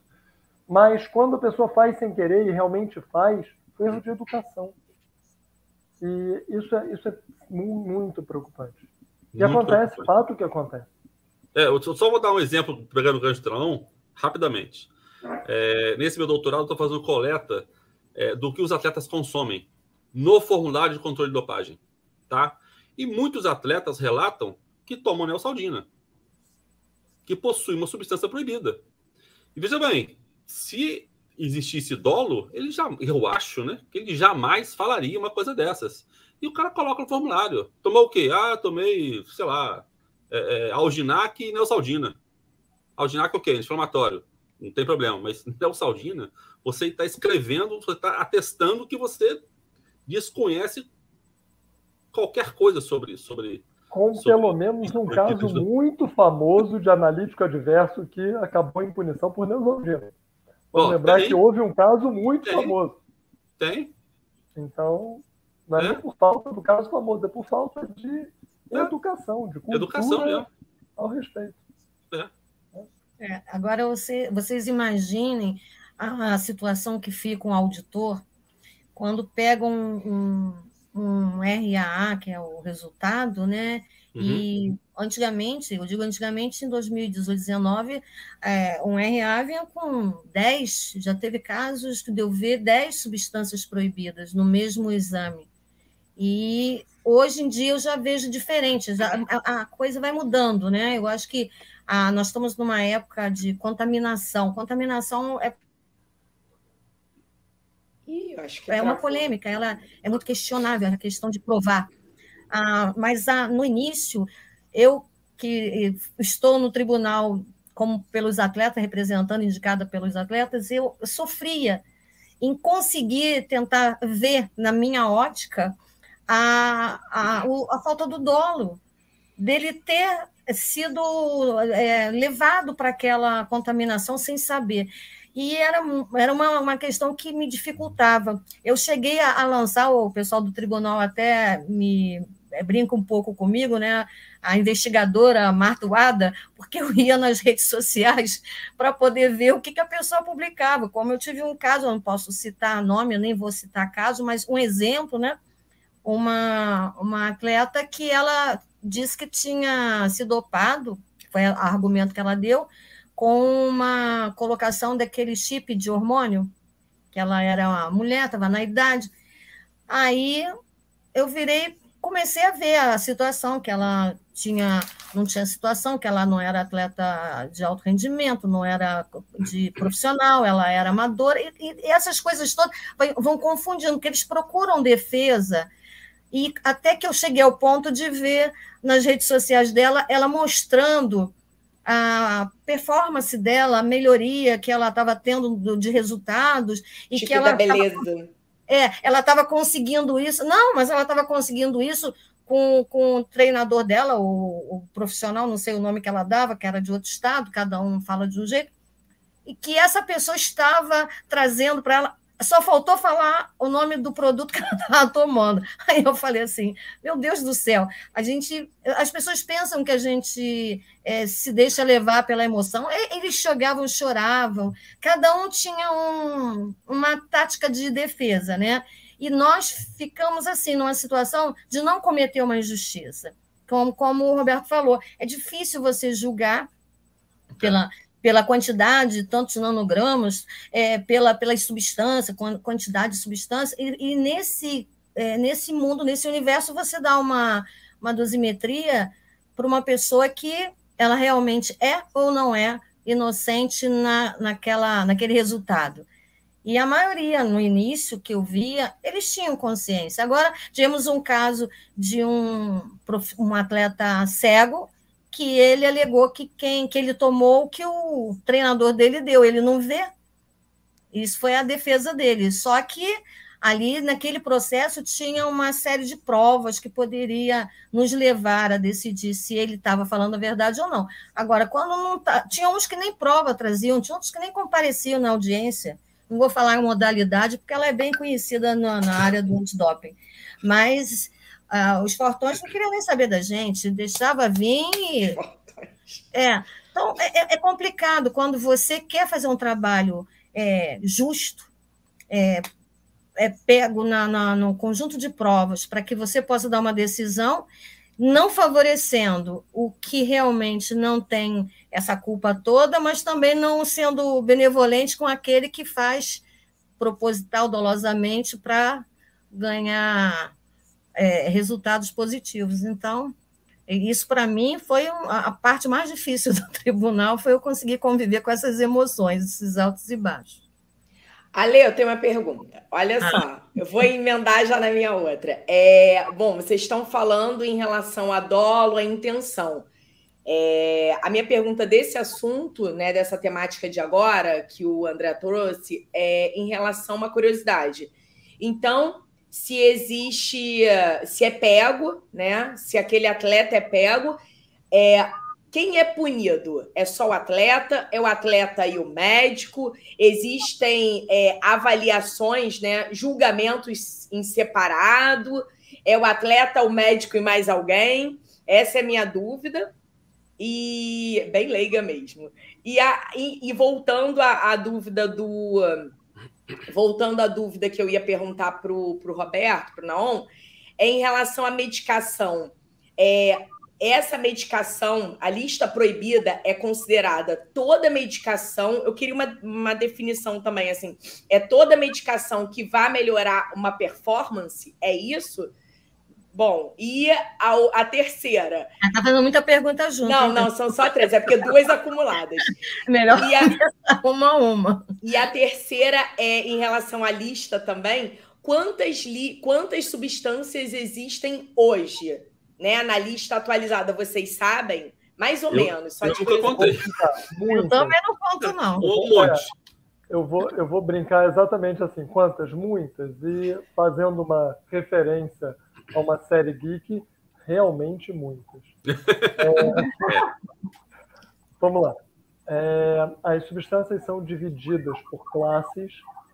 Mas quando a pessoa faz sem querer e realmente faz, foi erro de educação. E isso é, isso é muito preocupante. E muito acontece, preocupante. fato que acontece. É, eu só vou dar um exemplo, pegando o gancho trão, rapidamente. É, nesse meu doutorado, estou fazendo coleta é, do que os atletas consomem no formulário de controle de dopagem. Tá? E muitos atletas relatam que tomam neosaldina, que possui uma substância proibida. E veja bem, se existisse dolo, ele já, eu acho, né, que ele jamais falaria uma coisa dessas. E o cara coloca no formulário. Tomou o quê? Ah, tomei, sei lá, é, é, alginac e neosaldina. Alginac, ok, inflamatório. Não tem problema. Mas *laughs* neosaldina, você está escrevendo, você está atestando que você desconhece qualquer coisa sobre, sobre com sobre pelo menos um *laughs* caso muito famoso de analítico adverso que acabou em punição por neosaldina. Vamos oh, lembrar tem. que houve um caso muito tem. famoso. Tem. Então, não é, é, nem por falta do caso famoso, é por falta de é. educação, de cultura educação, é. ao respeito. É. é. agora, você, vocês imaginem a, a, situação que fica um auditor quando pega um, um, um RAA, que é o resultado, né? Uhum. E antigamente, eu digo antigamente, em 2018, 2019, é, um RA vinha com 10, já teve casos que deu ver 10 substâncias proibidas no mesmo exame. E hoje em dia eu já vejo diferente, a, a, a coisa vai mudando, né? Eu acho que a, nós estamos numa época de contaminação. Contaminação é é uma polêmica, ela é muito questionável a questão de provar. Ah, mas ah, no início eu que estou no tribunal como pelos atletas, representando, indicada pelos atletas, eu sofria em conseguir tentar ver na minha ótica a, a, a falta do dolo, dele ter sido é, levado para aquela contaminação sem saber. E era, era uma, uma questão que me dificultava. Eu cheguei a, a lançar, o pessoal do tribunal até me é, brinca um pouco comigo, né? A investigadora Marta Wada, porque eu ia nas redes sociais para poder ver o que, que a pessoa publicava. Como eu tive um caso, eu não posso citar nome, eu nem vou citar caso, mas um exemplo, né? uma, uma atleta que ela disse que tinha se dopado, foi o argumento que ela deu, com uma colocação daquele chip de hormônio, que ela era uma mulher, estava na idade. Aí eu virei, comecei a ver a situação que ela tinha, não tinha situação, que ela não era atleta de alto rendimento, não era de profissional, ela era amadora, e, e essas coisas todas vão confundindo, porque eles procuram defesa, e até que eu cheguei ao ponto de ver nas redes sociais dela, ela mostrando a performance dela, a melhoria que ela estava tendo de resultados e tipo que ela beleza. Tava, é, ela estava conseguindo isso. Não, mas ela estava conseguindo isso com, com o treinador dela, o, o, profissional, não sei o nome que ela dava, que era de outro estado, cada um fala de um jeito, e que essa pessoa estava trazendo para ela só faltou falar o nome do produto que *laughs* ela estava tomando. Aí eu falei assim: meu Deus do céu, a gente, as pessoas pensam que a gente é, se deixa levar pela emoção. Eles chegavam, choravam, cada um tinha um, uma tática de defesa, né? E nós ficamos assim, numa situação de não cometer uma injustiça. Como, como o Roberto falou, é difícil você julgar pela, pela quantidade, tantos nanogramas, é, pela, pela substância, quantidade de substância, e, e nesse, é, nesse mundo, nesse universo, você dá uma, uma dosimetria para uma pessoa que ela realmente é ou não é inocente na, naquela, naquele resultado. E a maioria, no início que eu via, eles tinham consciência. Agora, tivemos um caso de um, um atleta cego que ele alegou que quem que ele tomou que o treinador dele deu, ele não vê. Isso foi a defesa dele. Só que ali naquele processo tinha uma série de provas que poderia nos levar a decidir se ele estava falando a verdade ou não. Agora, quando não tá, tinha uns que nem prova traziam, tinha outros que nem compareciam na audiência. Não vou falar em modalidade porque ela é bem conhecida na, na área do antidoping, mas ah, os fortões não queriam nem saber da gente, deixava vir. E... É, então é, é, é, complicado quando você quer fazer um trabalho é, justo, é, é pego na, na, no conjunto de provas para que você possa dar uma decisão, não favorecendo o que realmente não tem essa culpa toda, mas também não sendo benevolente com aquele que faz proposital dolosamente para ganhar é, resultados positivos. Então, isso para mim foi a parte mais difícil *laughs* do tribunal, foi eu conseguir conviver com essas emoções, esses altos e baixos. Ale, eu tenho uma pergunta. Olha ah. só, eu vou emendar já na minha outra. É, bom, vocês estão falando em relação a dolo, a intenção. É, a minha pergunta desse assunto, né, dessa temática de agora, que o André trouxe, é em relação a uma curiosidade. Então, se existe, se é pego, né? Se aquele atleta é pego, é quem é punido? É só o atleta? É o atleta e o médico? Existem é, avaliações, né? Julgamentos em separado? É o atleta, o médico e mais alguém? Essa é a minha dúvida. E bem leiga mesmo. E, a, e, e voltando à, à dúvida do voltando à dúvida que eu ia perguntar para o Roberto, para o Naon, é em relação à medicação. É, essa medicação, a lista proibida, é considerada toda medicação. Eu queria uma, uma definição também, assim, é toda medicação que vai melhorar uma performance? É isso? Bom, e a, a terceira? Está ah, fazendo muita pergunta junto. Não, não, são só três, é porque duas acumuladas. *laughs* Melhor e a, *laughs* uma a uma. E a terceira é em relação à lista também. Quantas, li, quantas substâncias existem hoje? Né, na lista atualizada, vocês sabem? Mais ou eu, menos. Só eu de nunca contei. Eu também não conto, não. Um monte. Eu vou, eu vou brincar exatamente assim. Quantas? Muitas. E fazendo uma referência a uma série geek, realmente muitas. *laughs* É, vamos lá. É, as substâncias são divididas por classes,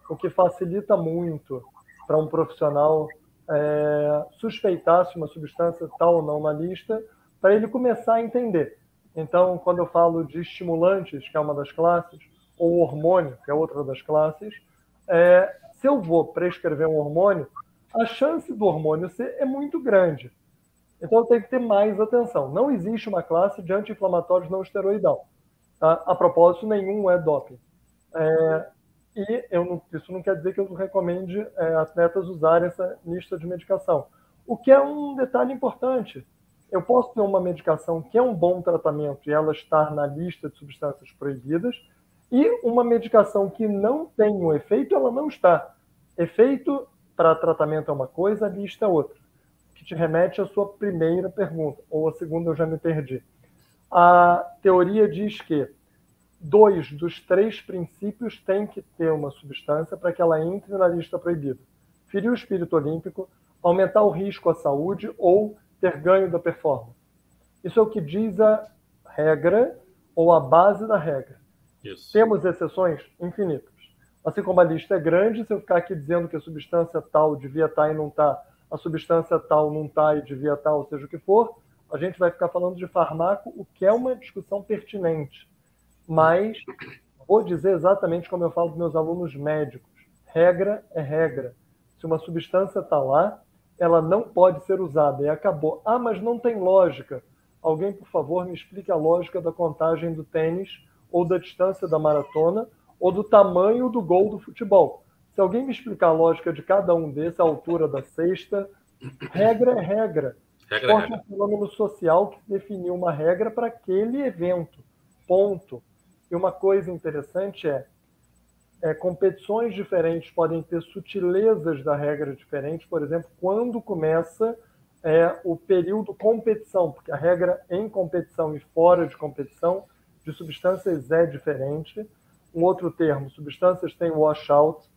o que facilita muito para um profissional é, suspeitar se uma substância está ou não na lista, para ele começar a entender. Então, quando eu falo de estimulantes, que é uma das classes, ou hormônio, que é outra das classes, é, se eu vou prescrever um hormônio, a chance do hormônio ser é muito grande. Então tem que ter mais atenção. Não existe uma classe de anti-inflamatórios não esteroidal. Tá? A propósito, nenhum é doping. É, e não, isso não quer dizer que eu recomende é, atletas usarem essa lista de medicação. O que é um detalhe importante. Eu posso ter uma medicação que é um bom tratamento e ela estar na lista de substâncias proibidas, e uma medicação que não tem um efeito, ela não está. Efeito para tratamento é uma coisa, a lista é outra. Que te remete à sua primeira pergunta, ou a segunda eu já me perdi. A teoria diz que dois dos três princípios têm que ter uma substância para que ela entre na lista proibida: ferir o espírito olímpico, aumentar o risco à saúde ou ter ganho da performance. Isso é o que diz a regra ou a base da regra. Isso. Temos exceções infinitas. Assim como a lista é grande, se eu ficar aqui dizendo que a substância tal devia estar e não está, a substância tal não está e devia estar, ou seja o que for, a gente vai ficar falando de farmaco, o que é uma discussão pertinente. Mas vou dizer exatamente como eu falo para meus alunos médicos: regra é regra. Se uma substância está lá, ela não pode ser usada e acabou. Ah, mas não tem lógica. Alguém, por favor, me explique a lógica da contagem do tênis ou da distância da maratona ou do tamanho do gol do futebol. Se alguém me explicar a lógica de cada um desses, a altura da cesta, regra é regra. regra Esporte é um fenômeno social que definiu uma regra para aquele evento. Ponto. E uma coisa interessante é, é, competições diferentes podem ter sutilezas da regra diferentes. Por exemplo, quando começa é, o período competição, porque a regra em competição e fora de competição de substâncias é diferente. Um outro termo, substâncias têm washout.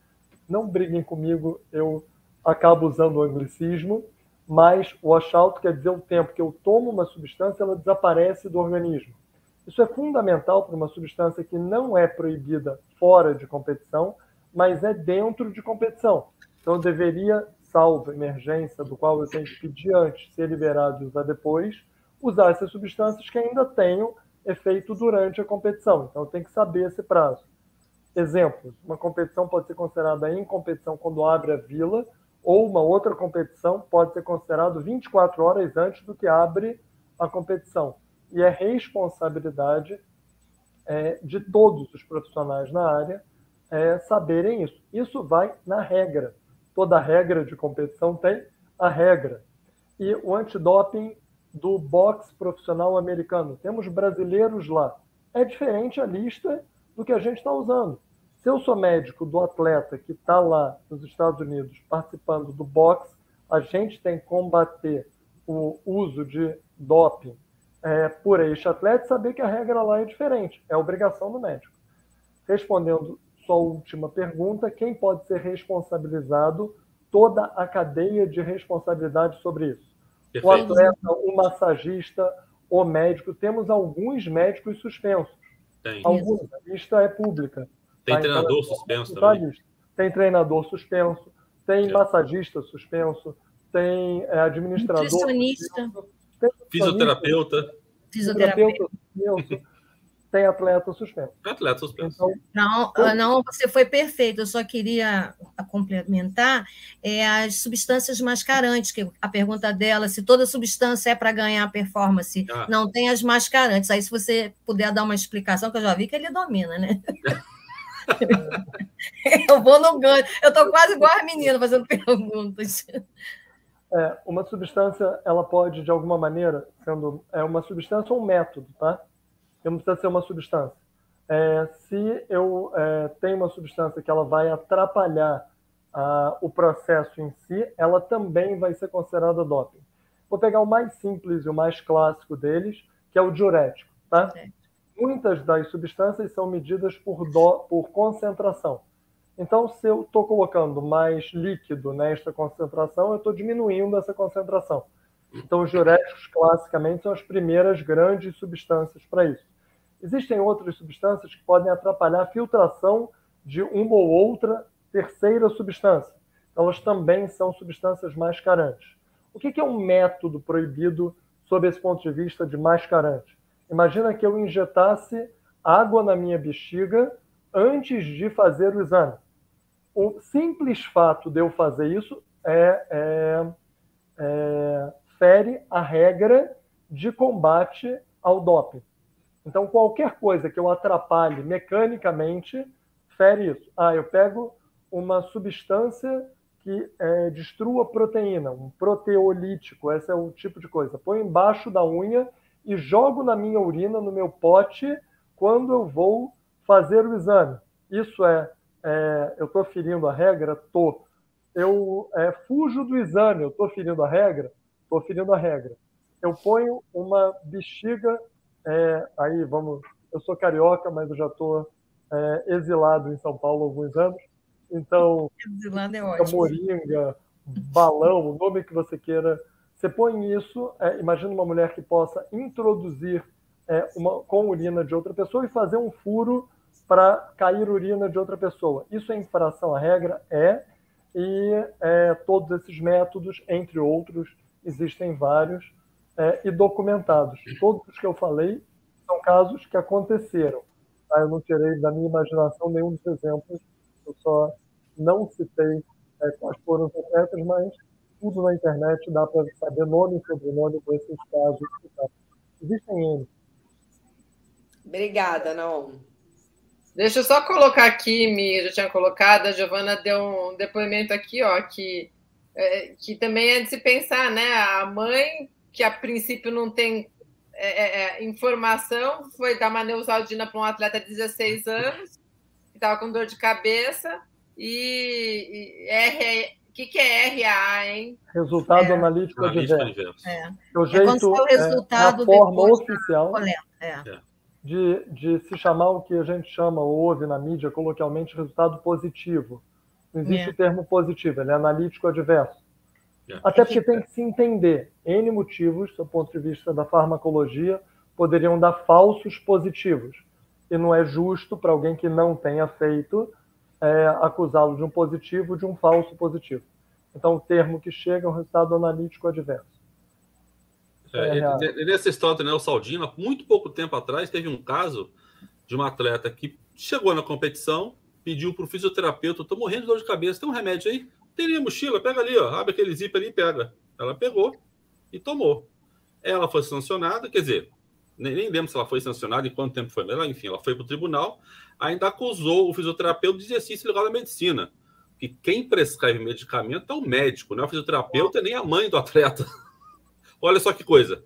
Não briguem comigo, eu acabo usando o anglicismo, mas washout quer dizer o tempo que eu tomo uma substância, ela desaparece do organismo. Isso é fundamental para uma substância que não é proibida fora de competição, mas é dentro de competição. Então, eu deveria, salvo emergência, do qual eu tenho que pedir antes, ser liberado e usar depois, usar essas substâncias que ainda tenham é feito durante a competição. Então tem que saber esse prazo. Exemplos: uma competição pode ser considerada em competição quando abre a vila, ou uma outra competição pode ser considerada 24 horas antes do que abre a competição. E é responsabilidade é, de todos os profissionais na área é, saberem isso. Isso vai na regra. Toda regra de competição tem a regra. E o antidoping do boxe profissional americano. Temos brasileiros lá. É diferente a lista do que a gente está usando. Se eu sou médico do atleta que está lá nos Estados Unidos participando do boxe, a gente tem que combater o uso de doping é, por este atleta e saber que a regra lá é diferente. É obrigação do médico. Respondendo sua última pergunta, quem pode ser responsabilizado? Toda a cadeia de responsabilidade sobre isso. Perfeito. o atleta, o massagista, o médico. Temos alguns médicos suspensos. Tem. Alguns, a lista é pública. Tem tá? treinador então, suspenso também. Tem treinador suspenso, tem é. massagista suspenso, tem é, administrador. Nutricionista. Tem fisioterapeuta. Fisioterapeuta suspenso tem atleta suspenso. Atleta suspenso. Então, não, ah, não, você foi perfeito. Eu só queria complementar é, as substâncias mascarantes, que a pergunta dela, se toda substância é para ganhar performance, ah. não tem as mascarantes. Aí, se você puder dar uma explicação, que eu já vi que ele domina, né? *laughs* *laughs* eu vou no ganho. Eu estou quase igual a menina fazendo perguntas. É, uma substância, ela pode, de alguma maneira, sendo é uma substância ou um método, tá? não precisa ser uma substância. É, se eu é, tenho uma substância que ela vai atrapalhar a, o processo em si, ela também vai ser considerada doping. Vou pegar o mais simples e o mais clássico deles, que é o diurético. Tá? É. Muitas das substâncias são medidas por, do, por concentração. Então, se eu estou colocando mais líquido nesta concentração, eu estou diminuindo essa concentração. Então, os diuréticos, classicamente, são as primeiras grandes substâncias para isso. Existem outras substâncias que podem atrapalhar a filtração de uma ou outra terceira substância. Elas também são substâncias mascarantes. O que é um método proibido sob esse ponto de vista de mascarante? Imagina que eu injetasse água na minha bexiga antes de fazer o exame. O simples fato de eu fazer isso é, é, é, fere a regra de combate ao doping. Então, qualquer coisa que eu atrapalhe mecanicamente, fere isso. Ah, eu pego uma substância que é, destrua proteína, um proteolítico, esse é o tipo de coisa. Põe embaixo da unha e jogo na minha urina, no meu pote, quando eu vou fazer o exame. Isso é, é eu estou ferindo a regra? Estou. Eu é, fujo do exame, eu estou ferindo a regra? Estou ferindo a regra. Eu ponho uma bexiga, é, aí vamos, eu sou carioca, mas eu já estou é, exilado em São Paulo há alguns anos, então, exilado é ótimo. moringa, balão, o nome que você queira, você põe isso, é, imagina uma mulher que possa introduzir é, uma, com urina de outra pessoa e fazer um furo para cair urina de outra pessoa. Isso é infração à regra? É. E é, todos esses métodos, entre outros, existem vários é, e documentados. Todos os que eu falei são casos que aconteceram. Tá? Eu não tirei da minha imaginação nenhum dos exemplos, eu só não citei é, quais foram os atletas, mas tudo na internet dá para saber nome e sobrenome com esses casos. Existem N. Obrigada, Naomi. Deixa eu só colocar aqui, Mi, já tinha colocado, a Giovana deu um depoimento aqui, ó, que, é, que também é de se pensar, né? A mãe, que a princípio não tem é, é, é informação, foi dar uma neusaldina para um atleta de 16 anos, que estava com dor de cabeça, e, e que, que é RA, hein? Resultado é. analítico adverso. É. é o jeito, é o resultado é, forma oficial. É. é de, de se chamar o que a gente chama, ou ouve na mídia coloquialmente, resultado positivo. Não existe é. o termo positivo, ele é analítico adverso. É. Até porque tem que se entender. N motivos, do ponto de vista da farmacologia, poderiam dar falsos positivos. E não é justo para alguém que não tenha feito é, acusá-lo de um positivo de um falso positivo. Então, o termo que chega é um resultado analítico adverso. É, é nessa história do Daniel Saldino, muito pouco tempo atrás, teve um caso de uma atleta que chegou na competição, pediu para o fisioterapeuta: estou morrendo de dor de cabeça, tem um remédio aí? Tem ali a mochila, pega ali, ó, abre aquele zíper ali e pega. Ela pegou e tomou. Ela foi sancionada, quer dizer, nem, nem lembro se ela foi sancionada e quanto tempo foi, mas ela, enfim, ela foi para o tribunal, ainda acusou o fisioterapeuta de exercício legal da medicina. Que quem prescreve medicamento é o médico, não é o fisioterapeuta nem a mãe do atleta. *laughs* Olha só que coisa.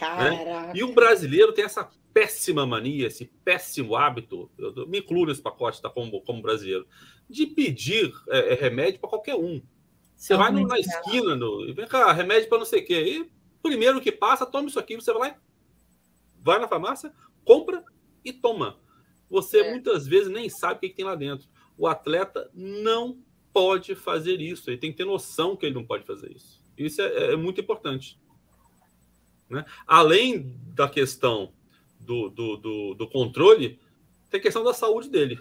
Né? E o brasileiro tem essa péssima mania, esse péssimo hábito, eu me incluo nesse pacote, tá, como, como brasileiro, de pedir é, é remédio para qualquer um. Você vai no, na esquina no, e vem cá, remédio para não sei o quê. E primeiro que passa, toma isso aqui. Você vai lá, vai na farmácia, compra e toma. Você é. muitas vezes nem sabe o que, que tem lá dentro. O atleta não pode fazer isso. Ele tem que ter noção que ele não pode fazer isso. Isso é, é muito importante. Né? Além da questão do, do, do, do, controle, tem a questão da saúde dele.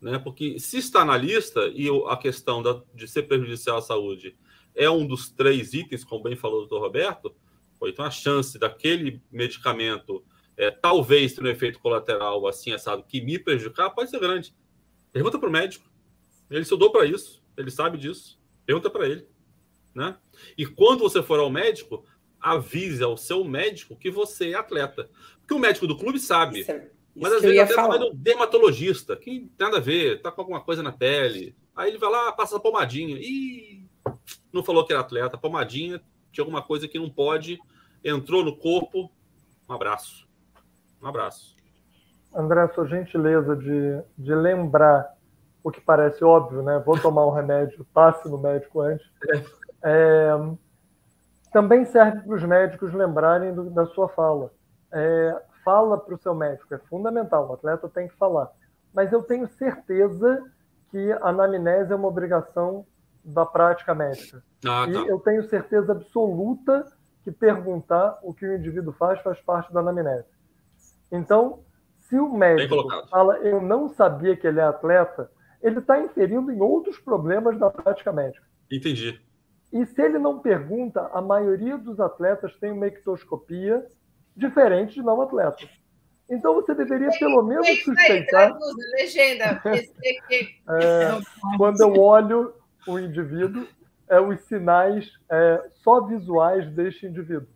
Né? Porque se está na lista e a questão da, de ser prejudicial à saúde é um dos três itens, como bem falou o doutor Roberto, então a chance daquele medicamento é, talvez ter um efeito colateral assim, assado, que me prejudicar, pode ser grande. Pergunta para o médico. Ele estudou para isso, ele sabe disso. Pergunta para ele. Né? E quando você for ao médico, avise ao seu médico que você é atleta. Porque o médico do clube sabe. Isso, isso mas às vezes até vai no dermatologista, que tem nada a ver, tá com alguma coisa na pele. Aí ele vai lá, passa a pomadinha. e não falou que era atleta, pomadinha, tinha alguma coisa que não pode, entrou no corpo. Um abraço. Um abraço. André, sua gentileza de, de lembrar o que parece óbvio, né? Vou tomar um remédio, *laughs* passe no médico antes. É, também serve para os médicos lembrarem do, da sua fala. É, fala para o seu médico, é fundamental, o atleta tem que falar. Mas eu tenho certeza que a anamnese é uma obrigação da prática médica. Ah, tá. E eu tenho certeza absoluta que perguntar o que o indivíduo faz faz parte da anamnese. Então, se o médico fala eu não sabia que ele é atleta, ele está inferindo em outros problemas da prática médica. Entendi. E se ele não pergunta, a maioria dos atletas tem uma ectoscopia diferente de não atletas. Então você deveria pelo menos suspeitar. legenda. *laughs* é, quando eu olho o indivíduo, é, os sinais é, só visuais deste indivíduo.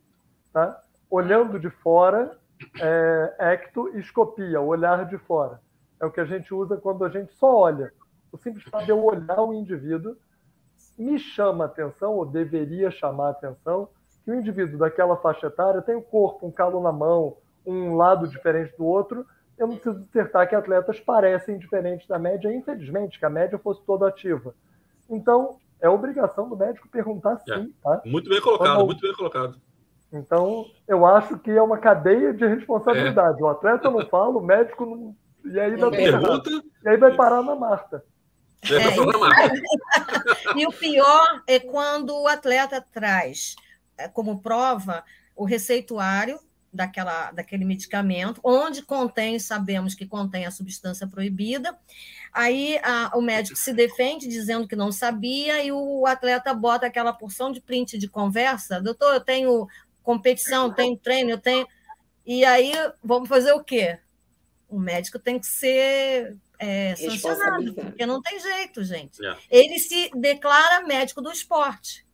Tá? Olhando de fora, é, ectoescopia, olhar de fora. É o que a gente usa quando a gente só olha. O simples fato de eu olhar o indivíduo me chama atenção, ou deveria chamar atenção, que o indivíduo daquela faixa etária tem o um corpo, um calo na mão, um lado diferente do outro. Eu não preciso dissertar que atletas parecem diferentes da média, infelizmente, que a média fosse toda ativa. Então, é obrigação do médico perguntar é. sim, tá? Muito bem colocado, Quando... muito bem colocado. Então, eu acho que é uma cadeia de responsabilidade. É. O atleta não fala, o médico não. E aí, não pergunta... e aí vai parar na Marta. É, *laughs* e o pior é quando o atleta traz é, como prova o receituário daquela, daquele medicamento, onde contém, sabemos que contém a substância proibida. Aí a, o médico se defende dizendo que não sabia, e o atleta bota aquela porção de print de conversa: doutor, eu tenho competição, tenho treino, eu tenho. E aí vamos fazer o quê? O médico tem que ser é, sancionado, porque não tem jeito, gente. É. Ele se declara médico do esporte,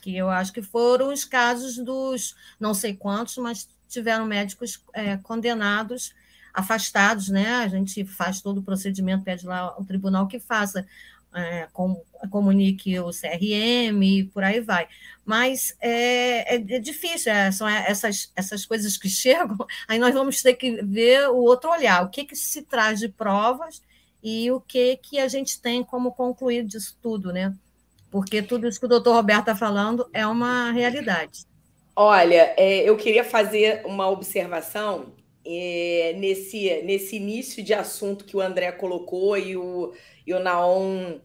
que eu acho que foram os casos dos não sei quantos, mas tiveram médicos é, condenados, afastados, né? A gente faz todo o procedimento, pede lá ao tribunal que faça. É, com, comunique o CRM e por aí vai. Mas é, é, é difícil, é, são essas, essas coisas que *laughs* chegam, aí nós vamos ter que ver o outro olhar, o que, que se traz de provas e o que, que a gente tem como concluir disso tudo, né? Porque tudo isso que o doutor Roberto está falando é uma realidade. Olha, é, eu queria fazer uma observação é, nesse, nesse início de assunto que o André colocou e o, e o Naon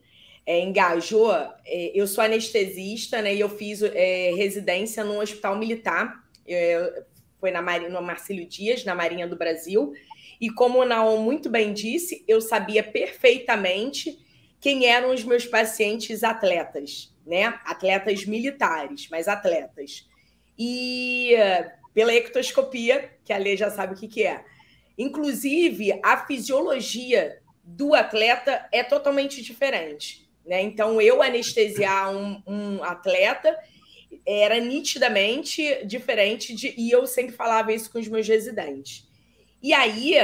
é, engajou, é, eu sou anestesista, né? E eu fiz é, residência num hospital militar. É, foi na Marinha, no Marcílio Dias, na Marinha do Brasil. E como o Naon muito bem disse, eu sabia perfeitamente quem eram os meus pacientes atletas, né? Atletas militares, mas atletas. E pela ectoscopia, que a lei já sabe o que, que é. Inclusive, a fisiologia do atleta é totalmente diferente. Né? Então, eu anestesiar um, um atleta era nitidamente diferente de. E eu sempre falava isso com os meus residentes. E aí,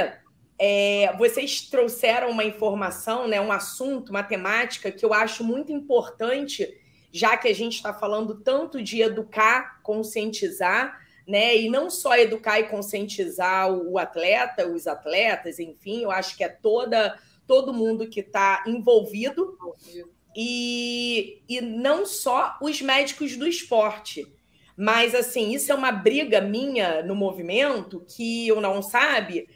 é, vocês trouxeram uma informação, né, um assunto, uma temática que eu acho muito importante, já que a gente está falando tanto de educar, conscientizar, né? E não só educar e conscientizar o atleta, os atletas, enfim, eu acho que é toda todo mundo que está envolvido e, e não só os médicos do esporte. Mas, assim, isso é uma briga minha no movimento que eu não sabe,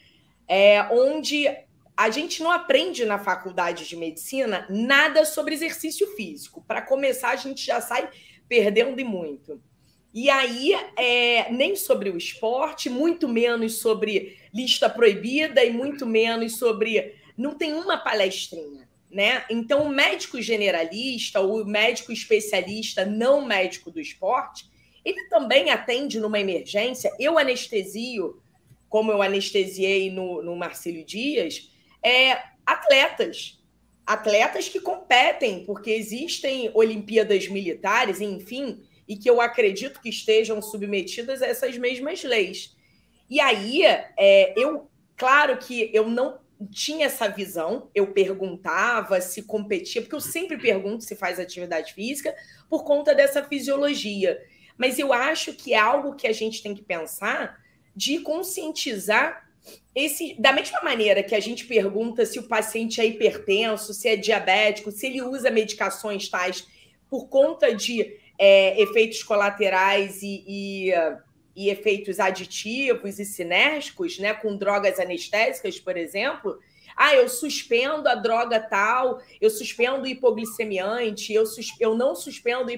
é, onde a gente não aprende na faculdade de medicina nada sobre exercício físico. Para começar, a gente já sai perdendo e muito. E aí, é, nem sobre o esporte, muito menos sobre lista proibida e muito menos sobre não tem uma palestrinha, né? Então, o médico generalista, o médico especialista, não médico do esporte, ele também atende numa emergência. Eu anestesio, como eu anestesiei no, no Marcílio Dias, é, atletas. Atletas que competem, porque existem Olimpíadas militares, enfim, e que eu acredito que estejam submetidas a essas mesmas leis. E aí, é, eu, claro que eu não tinha essa visão, eu perguntava se competia, porque eu sempre pergunto se faz atividade física por conta dessa fisiologia. Mas eu acho que é algo que a gente tem que pensar de conscientizar esse da mesma maneira que a gente pergunta se o paciente é hipertenso, se é diabético, se ele usa medicações tais por conta de é, efeitos colaterais e, e e efeitos aditivos e sinérgicos, né, com drogas anestésicas, por exemplo, ah, eu suspendo a droga tal, eu suspendo o hipoglicemiante, eu, sus eu não suspendo.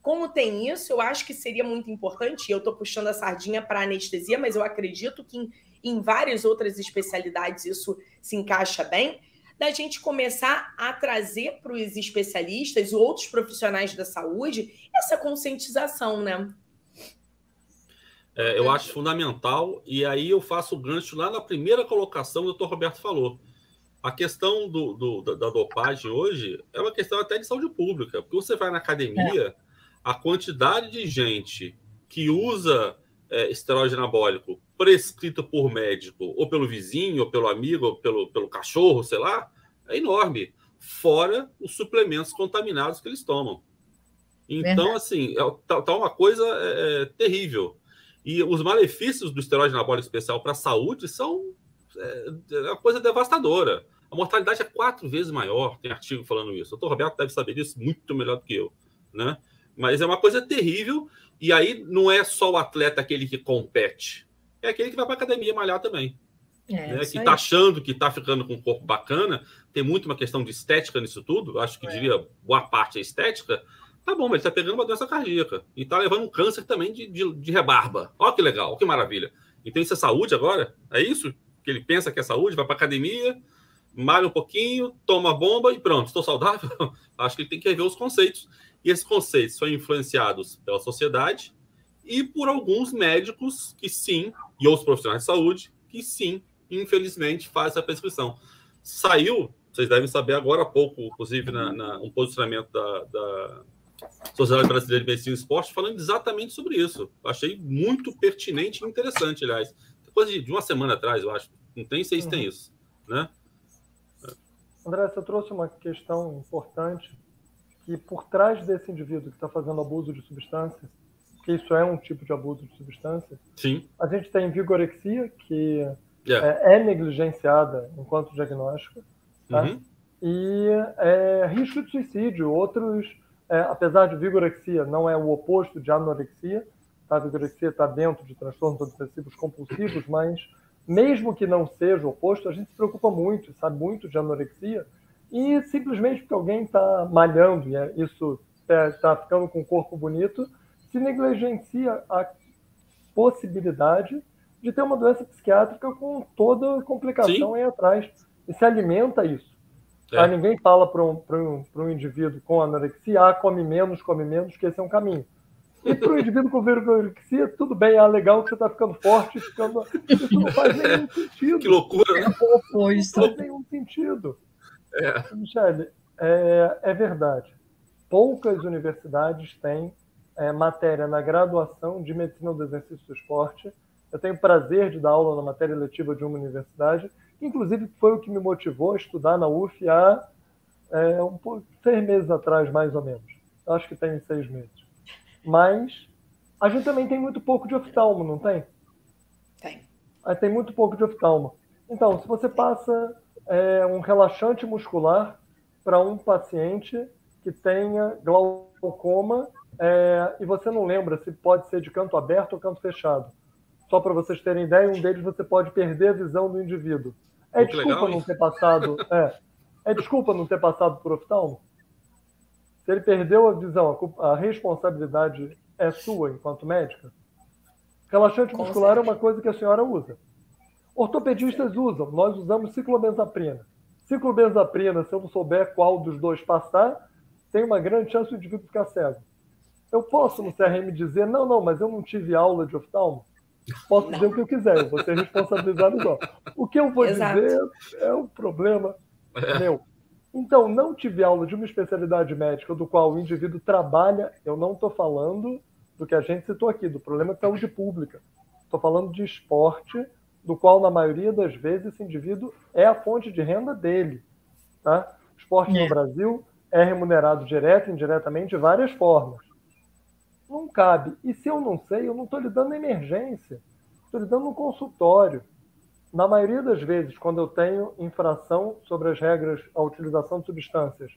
Como tem isso, eu acho que seria muito importante. Eu estou puxando a sardinha para anestesia, mas eu acredito que em, em várias outras especialidades isso se encaixa bem. Da gente começar a trazer para os especialistas e outros profissionais da saúde essa conscientização, né? É, eu acho fundamental, e aí eu faço o gancho lá na primeira colocação, o doutor Roberto falou. a questão do, do, da dopagem hoje é uma questão até de saúde pública, porque você vai na academia, é. a quantidade de gente que usa é, esteroide anabólico prescrito por médico, ou pelo vizinho, ou pelo amigo, ou pelo, pelo cachorro, sei lá, é enorme. Fora os suplementos contaminados que eles tomam. Então, Verdade. assim, é, tá, tá, uma coisa é, é, terrível. E os malefícios do esteroide anabólico especial para a saúde são é, é, uma coisa devastadora. A mortalidade é quatro vezes maior, tem artigo falando isso. O doutor Roberto deve saber disso muito melhor do que eu, né? Mas é uma coisa terrível, e aí não é só o atleta aquele que compete, é aquele que vai para a academia malhar também. É, né? Que está achando que está ficando com um corpo bacana, tem muito uma questão de estética nisso tudo, acho que é. diria boa parte é estética. Tá bom, mas ele está pegando uma doença cardíaca e está levando um câncer também de, de, de rebarba. Olha que legal, que maravilha. Então isso é saúde agora? É isso? Que ele pensa que é saúde, vai para academia, malha um pouquinho, toma bomba e pronto, estou saudável. *laughs* Acho que ele tem que rever os conceitos. E esses conceitos são influenciados pela sociedade e por alguns médicos que sim, e outros profissionais de saúde, que sim, infelizmente, fazem a prescrição. Saiu, vocês devem saber agora há pouco, inclusive, na, na um posicionamento da, da Sociedade Brasileira de Medicina e Esporte, falando exatamente sobre isso. Achei muito pertinente e interessante, aliás. Depois de, uma semana atrás, eu acho. Não tem tem uhum. isso. Né? André, você trouxe uma questão importante que por trás desse indivíduo que está fazendo abuso de substâncias, que isso é um tipo de abuso de substâncias, Sim. a gente tem vigorexia, que yeah. é, é, negligenciada enquanto diagnóstico, tá? uhum. e é, risco de suicídio. Outros, é, apesar de vigorexia, não é o oposto de anorexia, tá? a vigorexia está dentro de transtornos obsessivos compulsivos, mas mesmo que não seja o oposto, a gente se preocupa muito, sabe muito de anorexia, e simplesmente porque alguém está malhando e é, isso está ficando com o corpo bonito, se negligencia a possibilidade de ter uma doença psiquiátrica com toda complicação Sim. aí atrás. E se alimenta isso. É. Ninguém fala para um, um, um indivíduo com anorexia, ah, come menos, come menos, que esse é um caminho. E para o indivíduo com vigorexia, tudo bem, ah, legal que você está ficando forte, ficando... isso não faz nenhum *laughs* sentido. Que loucura, né? Não faz nenhum sentido. É. Michele, é, é verdade. Poucas universidades têm é, matéria na graduação de Medicina do Exercício do Esporte. Eu tenho prazer de dar aula na matéria letiva de uma universidade, inclusive foi o que me motivou a estudar na UF há é, um, seis meses atrás, mais ou menos. Acho que tem seis meses. Mas a gente também tem muito pouco de oftalmo, não tem? Tem. Tem muito pouco de oftalmo. Então, se você passa é, um relaxante muscular para um paciente que tenha glaucoma é, e você não lembra se pode ser de canto aberto ou canto fechado. Só para vocês terem ideia, um deles você pode perder a visão do indivíduo. É Muito desculpa legal, não ter passado. *laughs* É, é desculpa não ter passado por oftalmo? Se ele perdeu a visão, a, a responsabilidade é sua enquanto médica? Relaxante Com muscular certeza. é uma coisa que a senhora usa. Ortopedistas usam, nós usamos ciclobenzaprina. Ciclobenzaprina, se eu não souber qual dos dois passar, tem uma grande chance do indivíduo ficar cego. Eu posso no CRM dizer, não, não, mas eu não tive aula de oftalmo? Posso não. dizer o que eu quiser, eu vou ser responsabilizado só. O que eu vou Exato. dizer é um problema é. meu. Então, não tive aula de uma especialidade médica do qual o indivíduo trabalha. Eu não estou falando do que a gente citou aqui, do problema de saúde pública. Estou falando de esporte, do qual, na maioria das vezes, esse indivíduo é a fonte de renda dele. Tá? O esporte é. no Brasil é remunerado direto e indiretamente de várias formas. Não cabe. E se eu não sei, eu não estou lidando na emergência. Estou lidando no consultório na maioria das vezes, quando eu tenho infração sobre as regras, a utilização de substâncias,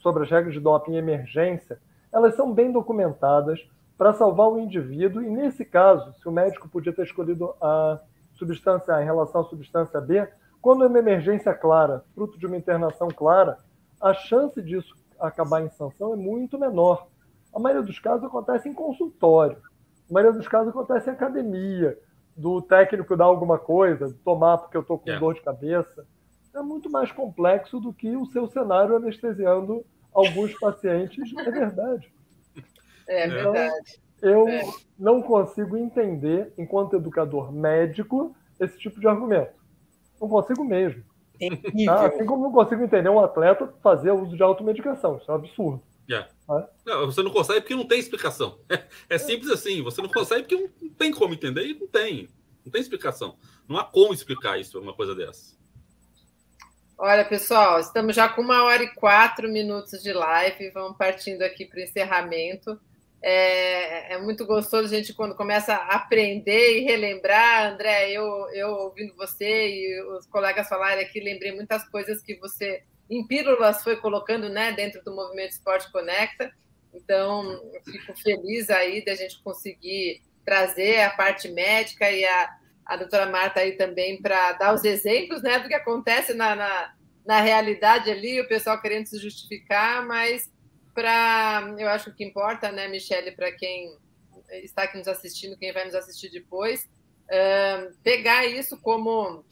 sobre as regras de doping em emergência, elas são bem documentadas para salvar o indivíduo. E nesse caso, se o médico podia ter escolhido a substância A em relação à substância B, quando é uma emergência clara, fruto de uma internação clara, a chance disso acabar em sanção é muito menor. A maioria dos casos acontece em consultório, a maioria dos casos acontece em academia, do técnico dar alguma coisa, tomar porque eu estou com é. dor de cabeça, é muito mais complexo do que o seu cenário anestesiando alguns *laughs* pacientes, é verdade. É então, verdade. Eu é. não consigo entender, enquanto educador médico, esse tipo de argumento. Não consigo mesmo. Tá? Assim como não consigo entender um atleta fazer uso de automedicação. Isso é um absurdo. Yeah. É. Não, você não consegue porque não tem explicação. *laughs* É, simples assim. Você não consegue porque não tem como entender e não tem. Não tem explicação. Não há como explicar isso, uma coisa dessa. Olha, pessoal, estamos já com uma hora e quatro minutos de live. Vamos partindo aqui para o encerramento. É, é, muito gostoso a gente quando começa a aprender e relembrar. André, eu, eu ouvindo você e os colegas falarem aqui, lembrei muitas coisas que você, em pílulas, foi colocando né, dentro do movimento Esporte Conecta. Então, fico feliz aí da gente conseguir trazer a parte médica e a, a doutora Marta aí também para dar os exemplos né, do que acontece na, na, na realidade ali, o pessoal querendo se justificar, mas para. Eu acho que importa, né, Michele, para quem está aqui nos assistindo, quem vai nos assistir depois, uh, pegar isso como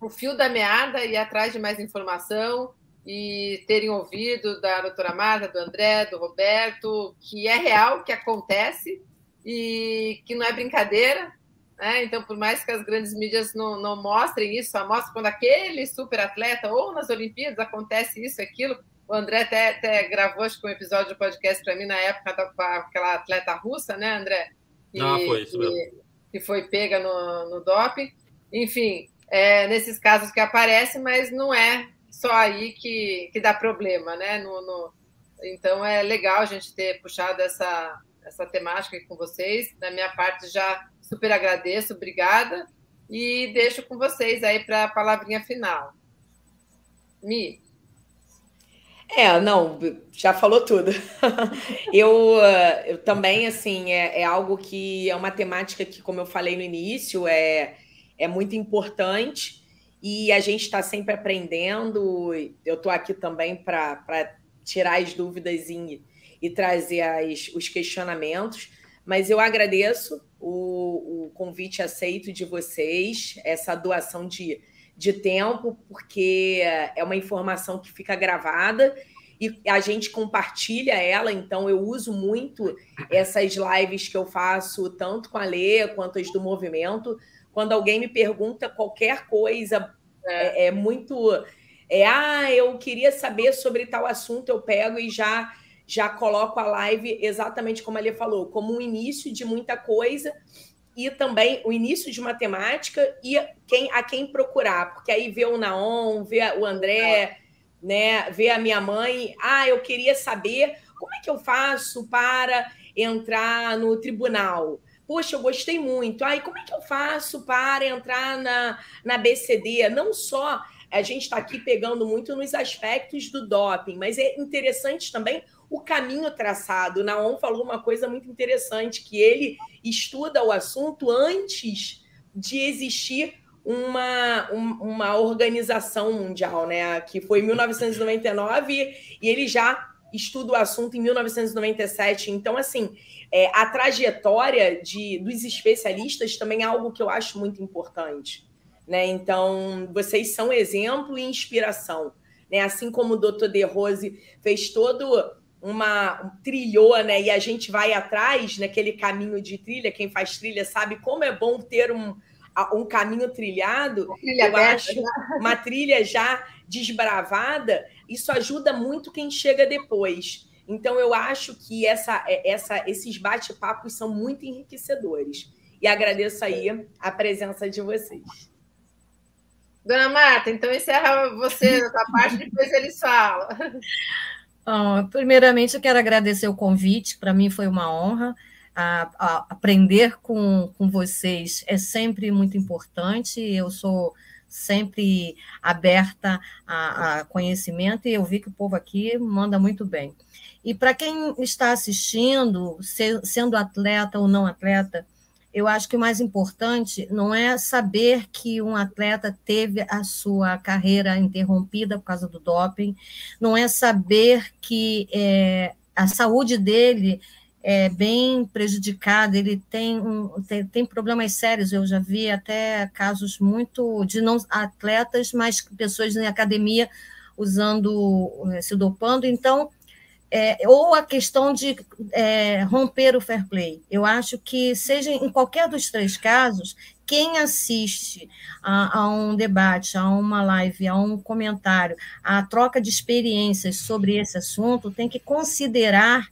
o fio da meada e atrás de mais informação e terem ouvido da doutora Marta, do André, do Roberto, que é real, que acontece e que não é brincadeira. Né? Então, por mais que as grandes mídias não, não mostrem isso, só mostram quando aquele super atleta ou nas Olimpíadas acontece isso, aquilo, o André até, até gravou acho que um episódio do podcast para mim na época com aquela atleta russa, né, André? Que, ah, foi isso mesmo. Que, que foi pega no, no doping. Enfim, é, nesses casos que aparece, mas não é só aí que, que dá problema, né? No, no... Então é legal a gente ter puxado essa, essa temática com vocês. Da minha parte, já super agradeço, obrigada. E deixo com vocês aí para a palavrinha final. Mi. É, não, já falou tudo. *laughs* eu, eh, eu também, assim, é, é, algo que é uma temática que, como eu falei no início, é, é muito importante e a gente está sempre aprendendo. Eu estou aqui também para tirar as dúvidas e, e trazer as, os questionamentos, mas eu agradeço o, o convite aceito de vocês, essa doação de de tempo, porque é uma informação que fica gravada e a gente compartilha ela, então eu uso muito essas lives que eu faço, tanto com a Lê quanto as do movimento. Quando alguém me pergunta qualquer coisa, é, é muito. É, ah, eu queria saber sobre tal assunto, eu pego e já já coloco a live exatamente como a Lê falou, como um início de muita coisa e também o início de matemática e quem, a quem procurar, porque aí vê o Naon, vê o André, né, vê a minha mãe, ah, eu queria saber como é que eu faço para entrar no tribunal. Poxa, eu gostei muito. Ai, como é que eu faço para entrar na, na BCD? Não só a gente está aqui pegando muito nos aspectos do doping, mas é interessante também o caminho traçado. O Naon falou uma coisa muito interessante, que ele estuda o assunto antes de existir uma, uma organização mundial, né? Que foi em 1999 e ele já estuda o assunto em 1997. Então, assim, é, a trajetória de, dos especialistas também é algo que eu acho muito importante. Né? Então, vocês são exemplo e inspiração. Né? Assim como o Dr. De Rose fez todo uma trilhou, né? E a gente vai atrás naquele caminho de trilha. Quem faz trilha sabe como é bom ter um, um caminho trilhado. Trilha eu acho né? uma trilha já desbravada. Isso ajuda muito quem chega depois. Então eu acho que essa, essa, esses bate-papos são muito enriquecedores. E agradeço aí a presença de vocês. Dona Marta, então encerra você *laughs* a parte, depois eles falam. Primeiramente, eu quero agradecer o convite, para mim foi uma honra. A, a, aprender com, com vocês é sempre muito importante. Eu sou sempre aberta a, a, conhecimento e eu vi que o povo aqui manda muito bem. E para quem está assistindo, se, sendo atleta ou não atleta, eu acho que o mais importante não é saber que um atleta teve a sua carreira interrompida por causa do doping, não é saber que é, a saúde dele é bem prejudicada, ele tem, um, tem, tem, problemas sérios, eu já vi até casos muito de não atletas, mas pessoas em academia usando, eh, se dopando, então é, ou a questão de é, romper o fair play. Eu acho que, seja em qualquer dos três casos, quem assiste a, a, um debate, a uma live, a um comentário, a troca de experiências sobre esse assunto, tem que considerar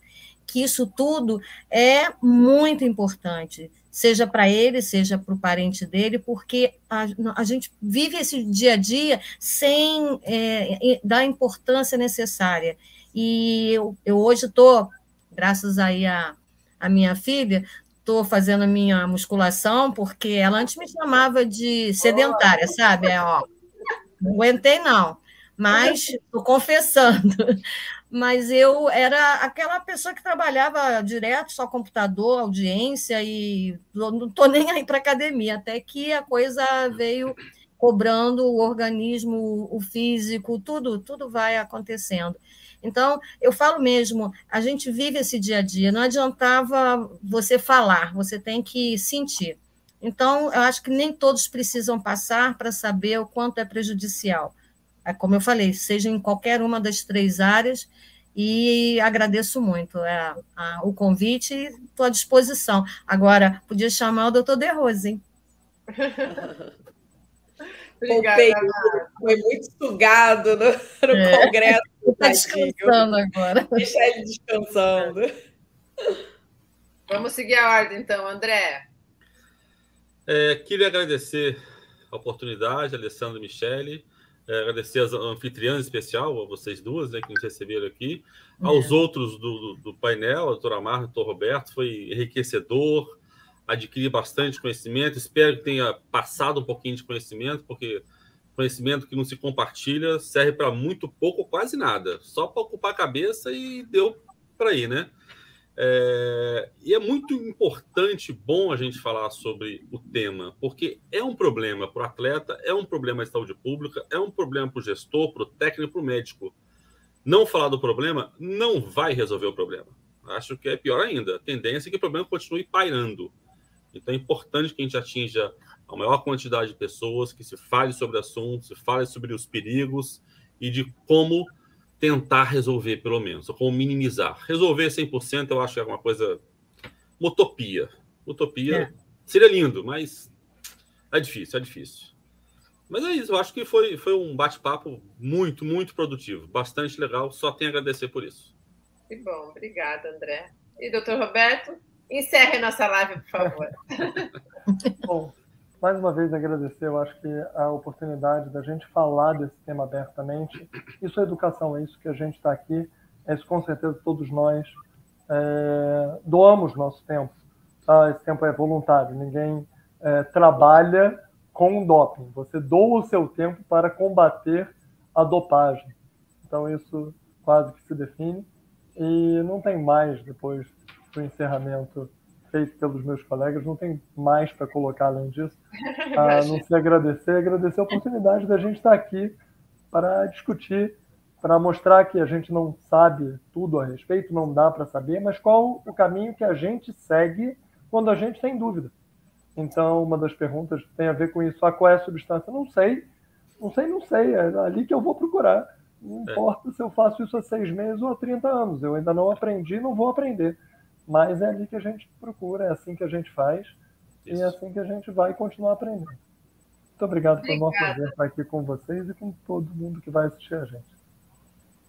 que isso tudo é muito importante, seja para ele, seja para o parente dele, porque a, a, gente vive esse dia a dia sem é, dar a importância necessária. E eu, eu hoje estou, graças aí a, a minha filha, estou fazendo minha musculação, porque ela antes me chamava de sedentária, sabe? É, ó, não aguentei, não. Mas estou confessando *laughs* mas eu era aquela pessoa que trabalhava direto, só computador, audiência, e não estou nem aí para academia, até que a coisa veio cobrando o organismo, o físico, tudo, tudo vai acontecendo. Então, eu falo mesmo, a gente vive esse dia a dia, não adiantava você falar, você tem que sentir. Então, eu acho que nem todos precisam passar para saber o quanto é prejudicial. É como eu falei, seja em qualquer uma das três áreas, e agradeço muito é, a, o convite e estou à disposição. Agora, podia chamar o doutor De Rose, hein? *laughs* Obrigada, foi muito sugado no, no é. congresso. Está descansando agora. Deixar ele descansando. Vamos seguir a ordem, então, André. É, queria agradecer a oportunidade, Alessandro e Michele. É, agradecer as anfitriãs especial, a vocês duas, né, que nos receberam aqui. É. Aos outros do, do, do, painel, a doutora Marta, o doutor Roberto, foi enriquecedor, adquiri bastante conhecimento. Espero que tenha passado um pouquinho de conhecimento, porque conhecimento que não se compartilha serve para muito pouco ou quase nada. Só para ocupar a cabeça e deu para ir, né? É, e é muito importante, bom a gente falar sobre o tema, porque é um problema para o atleta, é um problema de saúde pública, é um problema para o gestor, para o técnico, para o médico. Não falar do problema não vai resolver o problema. Acho que é pior ainda. A tendência é que o problema continue pairando. Então é importante que a gente atinja a maior quantidade de pessoas, que se fale sobre o assunto, se fale sobre os perigos e de como tentar resolver, pelo menos, ou como minimizar. Resolver 100% eu acho que é uma coisa. Uma utopia. Utopia é. seria lindo, mas é difícil, é difícil. Mas é isso, eu acho que foi, foi um bate-papo muito, muito produtivo, bastante legal. Só tenho a agradecer por isso. Que bom, obrigada, André. E doutor Roberto, encerre nossa live, por favor. *laughs* bom, mais uma vez agradecer, eu acho que a oportunidade da gente falar desse tema abertamente. Isso é educação, é isso que a gente está aqui, é isso com certeza todos nós é, doamos nosso tempo. Tá? Esse tempo é voluntário, ninguém é, trabalha com doping. Você doa o seu tempo para combater a dopagem. Então isso quase que se define e não tem mais depois do encerramento feito pelos meus colegas, não tem mais para colocar além disso, a *laughs* não se agradecer, agradecer a oportunidade da gente estar aqui para discutir, para mostrar que a gente não sabe tudo a respeito, não dá para saber, mas qual o caminho que a gente segue quando a gente tem dúvida. Então, uma das perguntas tem a ver com isso. Ah, qual é a substância? Não sei. Não sei, não sei. É ali que eu vou procurar. Não é. importa se eu faço isso há seis meses ou há 30 anos. Eu ainda não aprendi, não vou aprender. Mas é ali que a gente procura, é assim que a gente faz Isso. e é assim que a gente vai continuar aprendendo. Muito obrigado, Obrigada. foi um prazer estar aqui com vocês e com todo mundo que vai assistir a gente.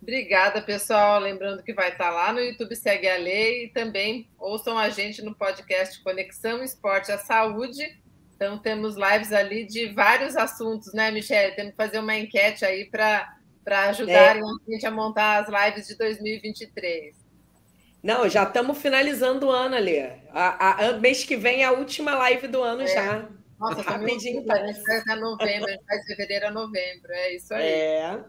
Obrigada, pessoal. Lembrando que vai estar lá no YouTube Segue a Lei e também ouçam a gente no podcast Conexão Esporte à Saúde. Então, temos lives ali de vários assuntos, né, Michelle? Temos que fazer uma enquete aí para ajudar é. a gente a montar as lives de 2023. Não, já estamos finalizando o ano ali. A, a, mês que vem é a última live do ano é. já. Nossa, tá rapidinho. A gente faz até novembro, a gente faz fevereiro a novembro. É isso aí. É.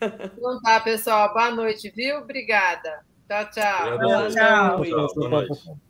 Então tá, pessoal. Boa noite, viu? Obrigada. Tchau, tchau. Tchau, tchau. tchau. Boa noite.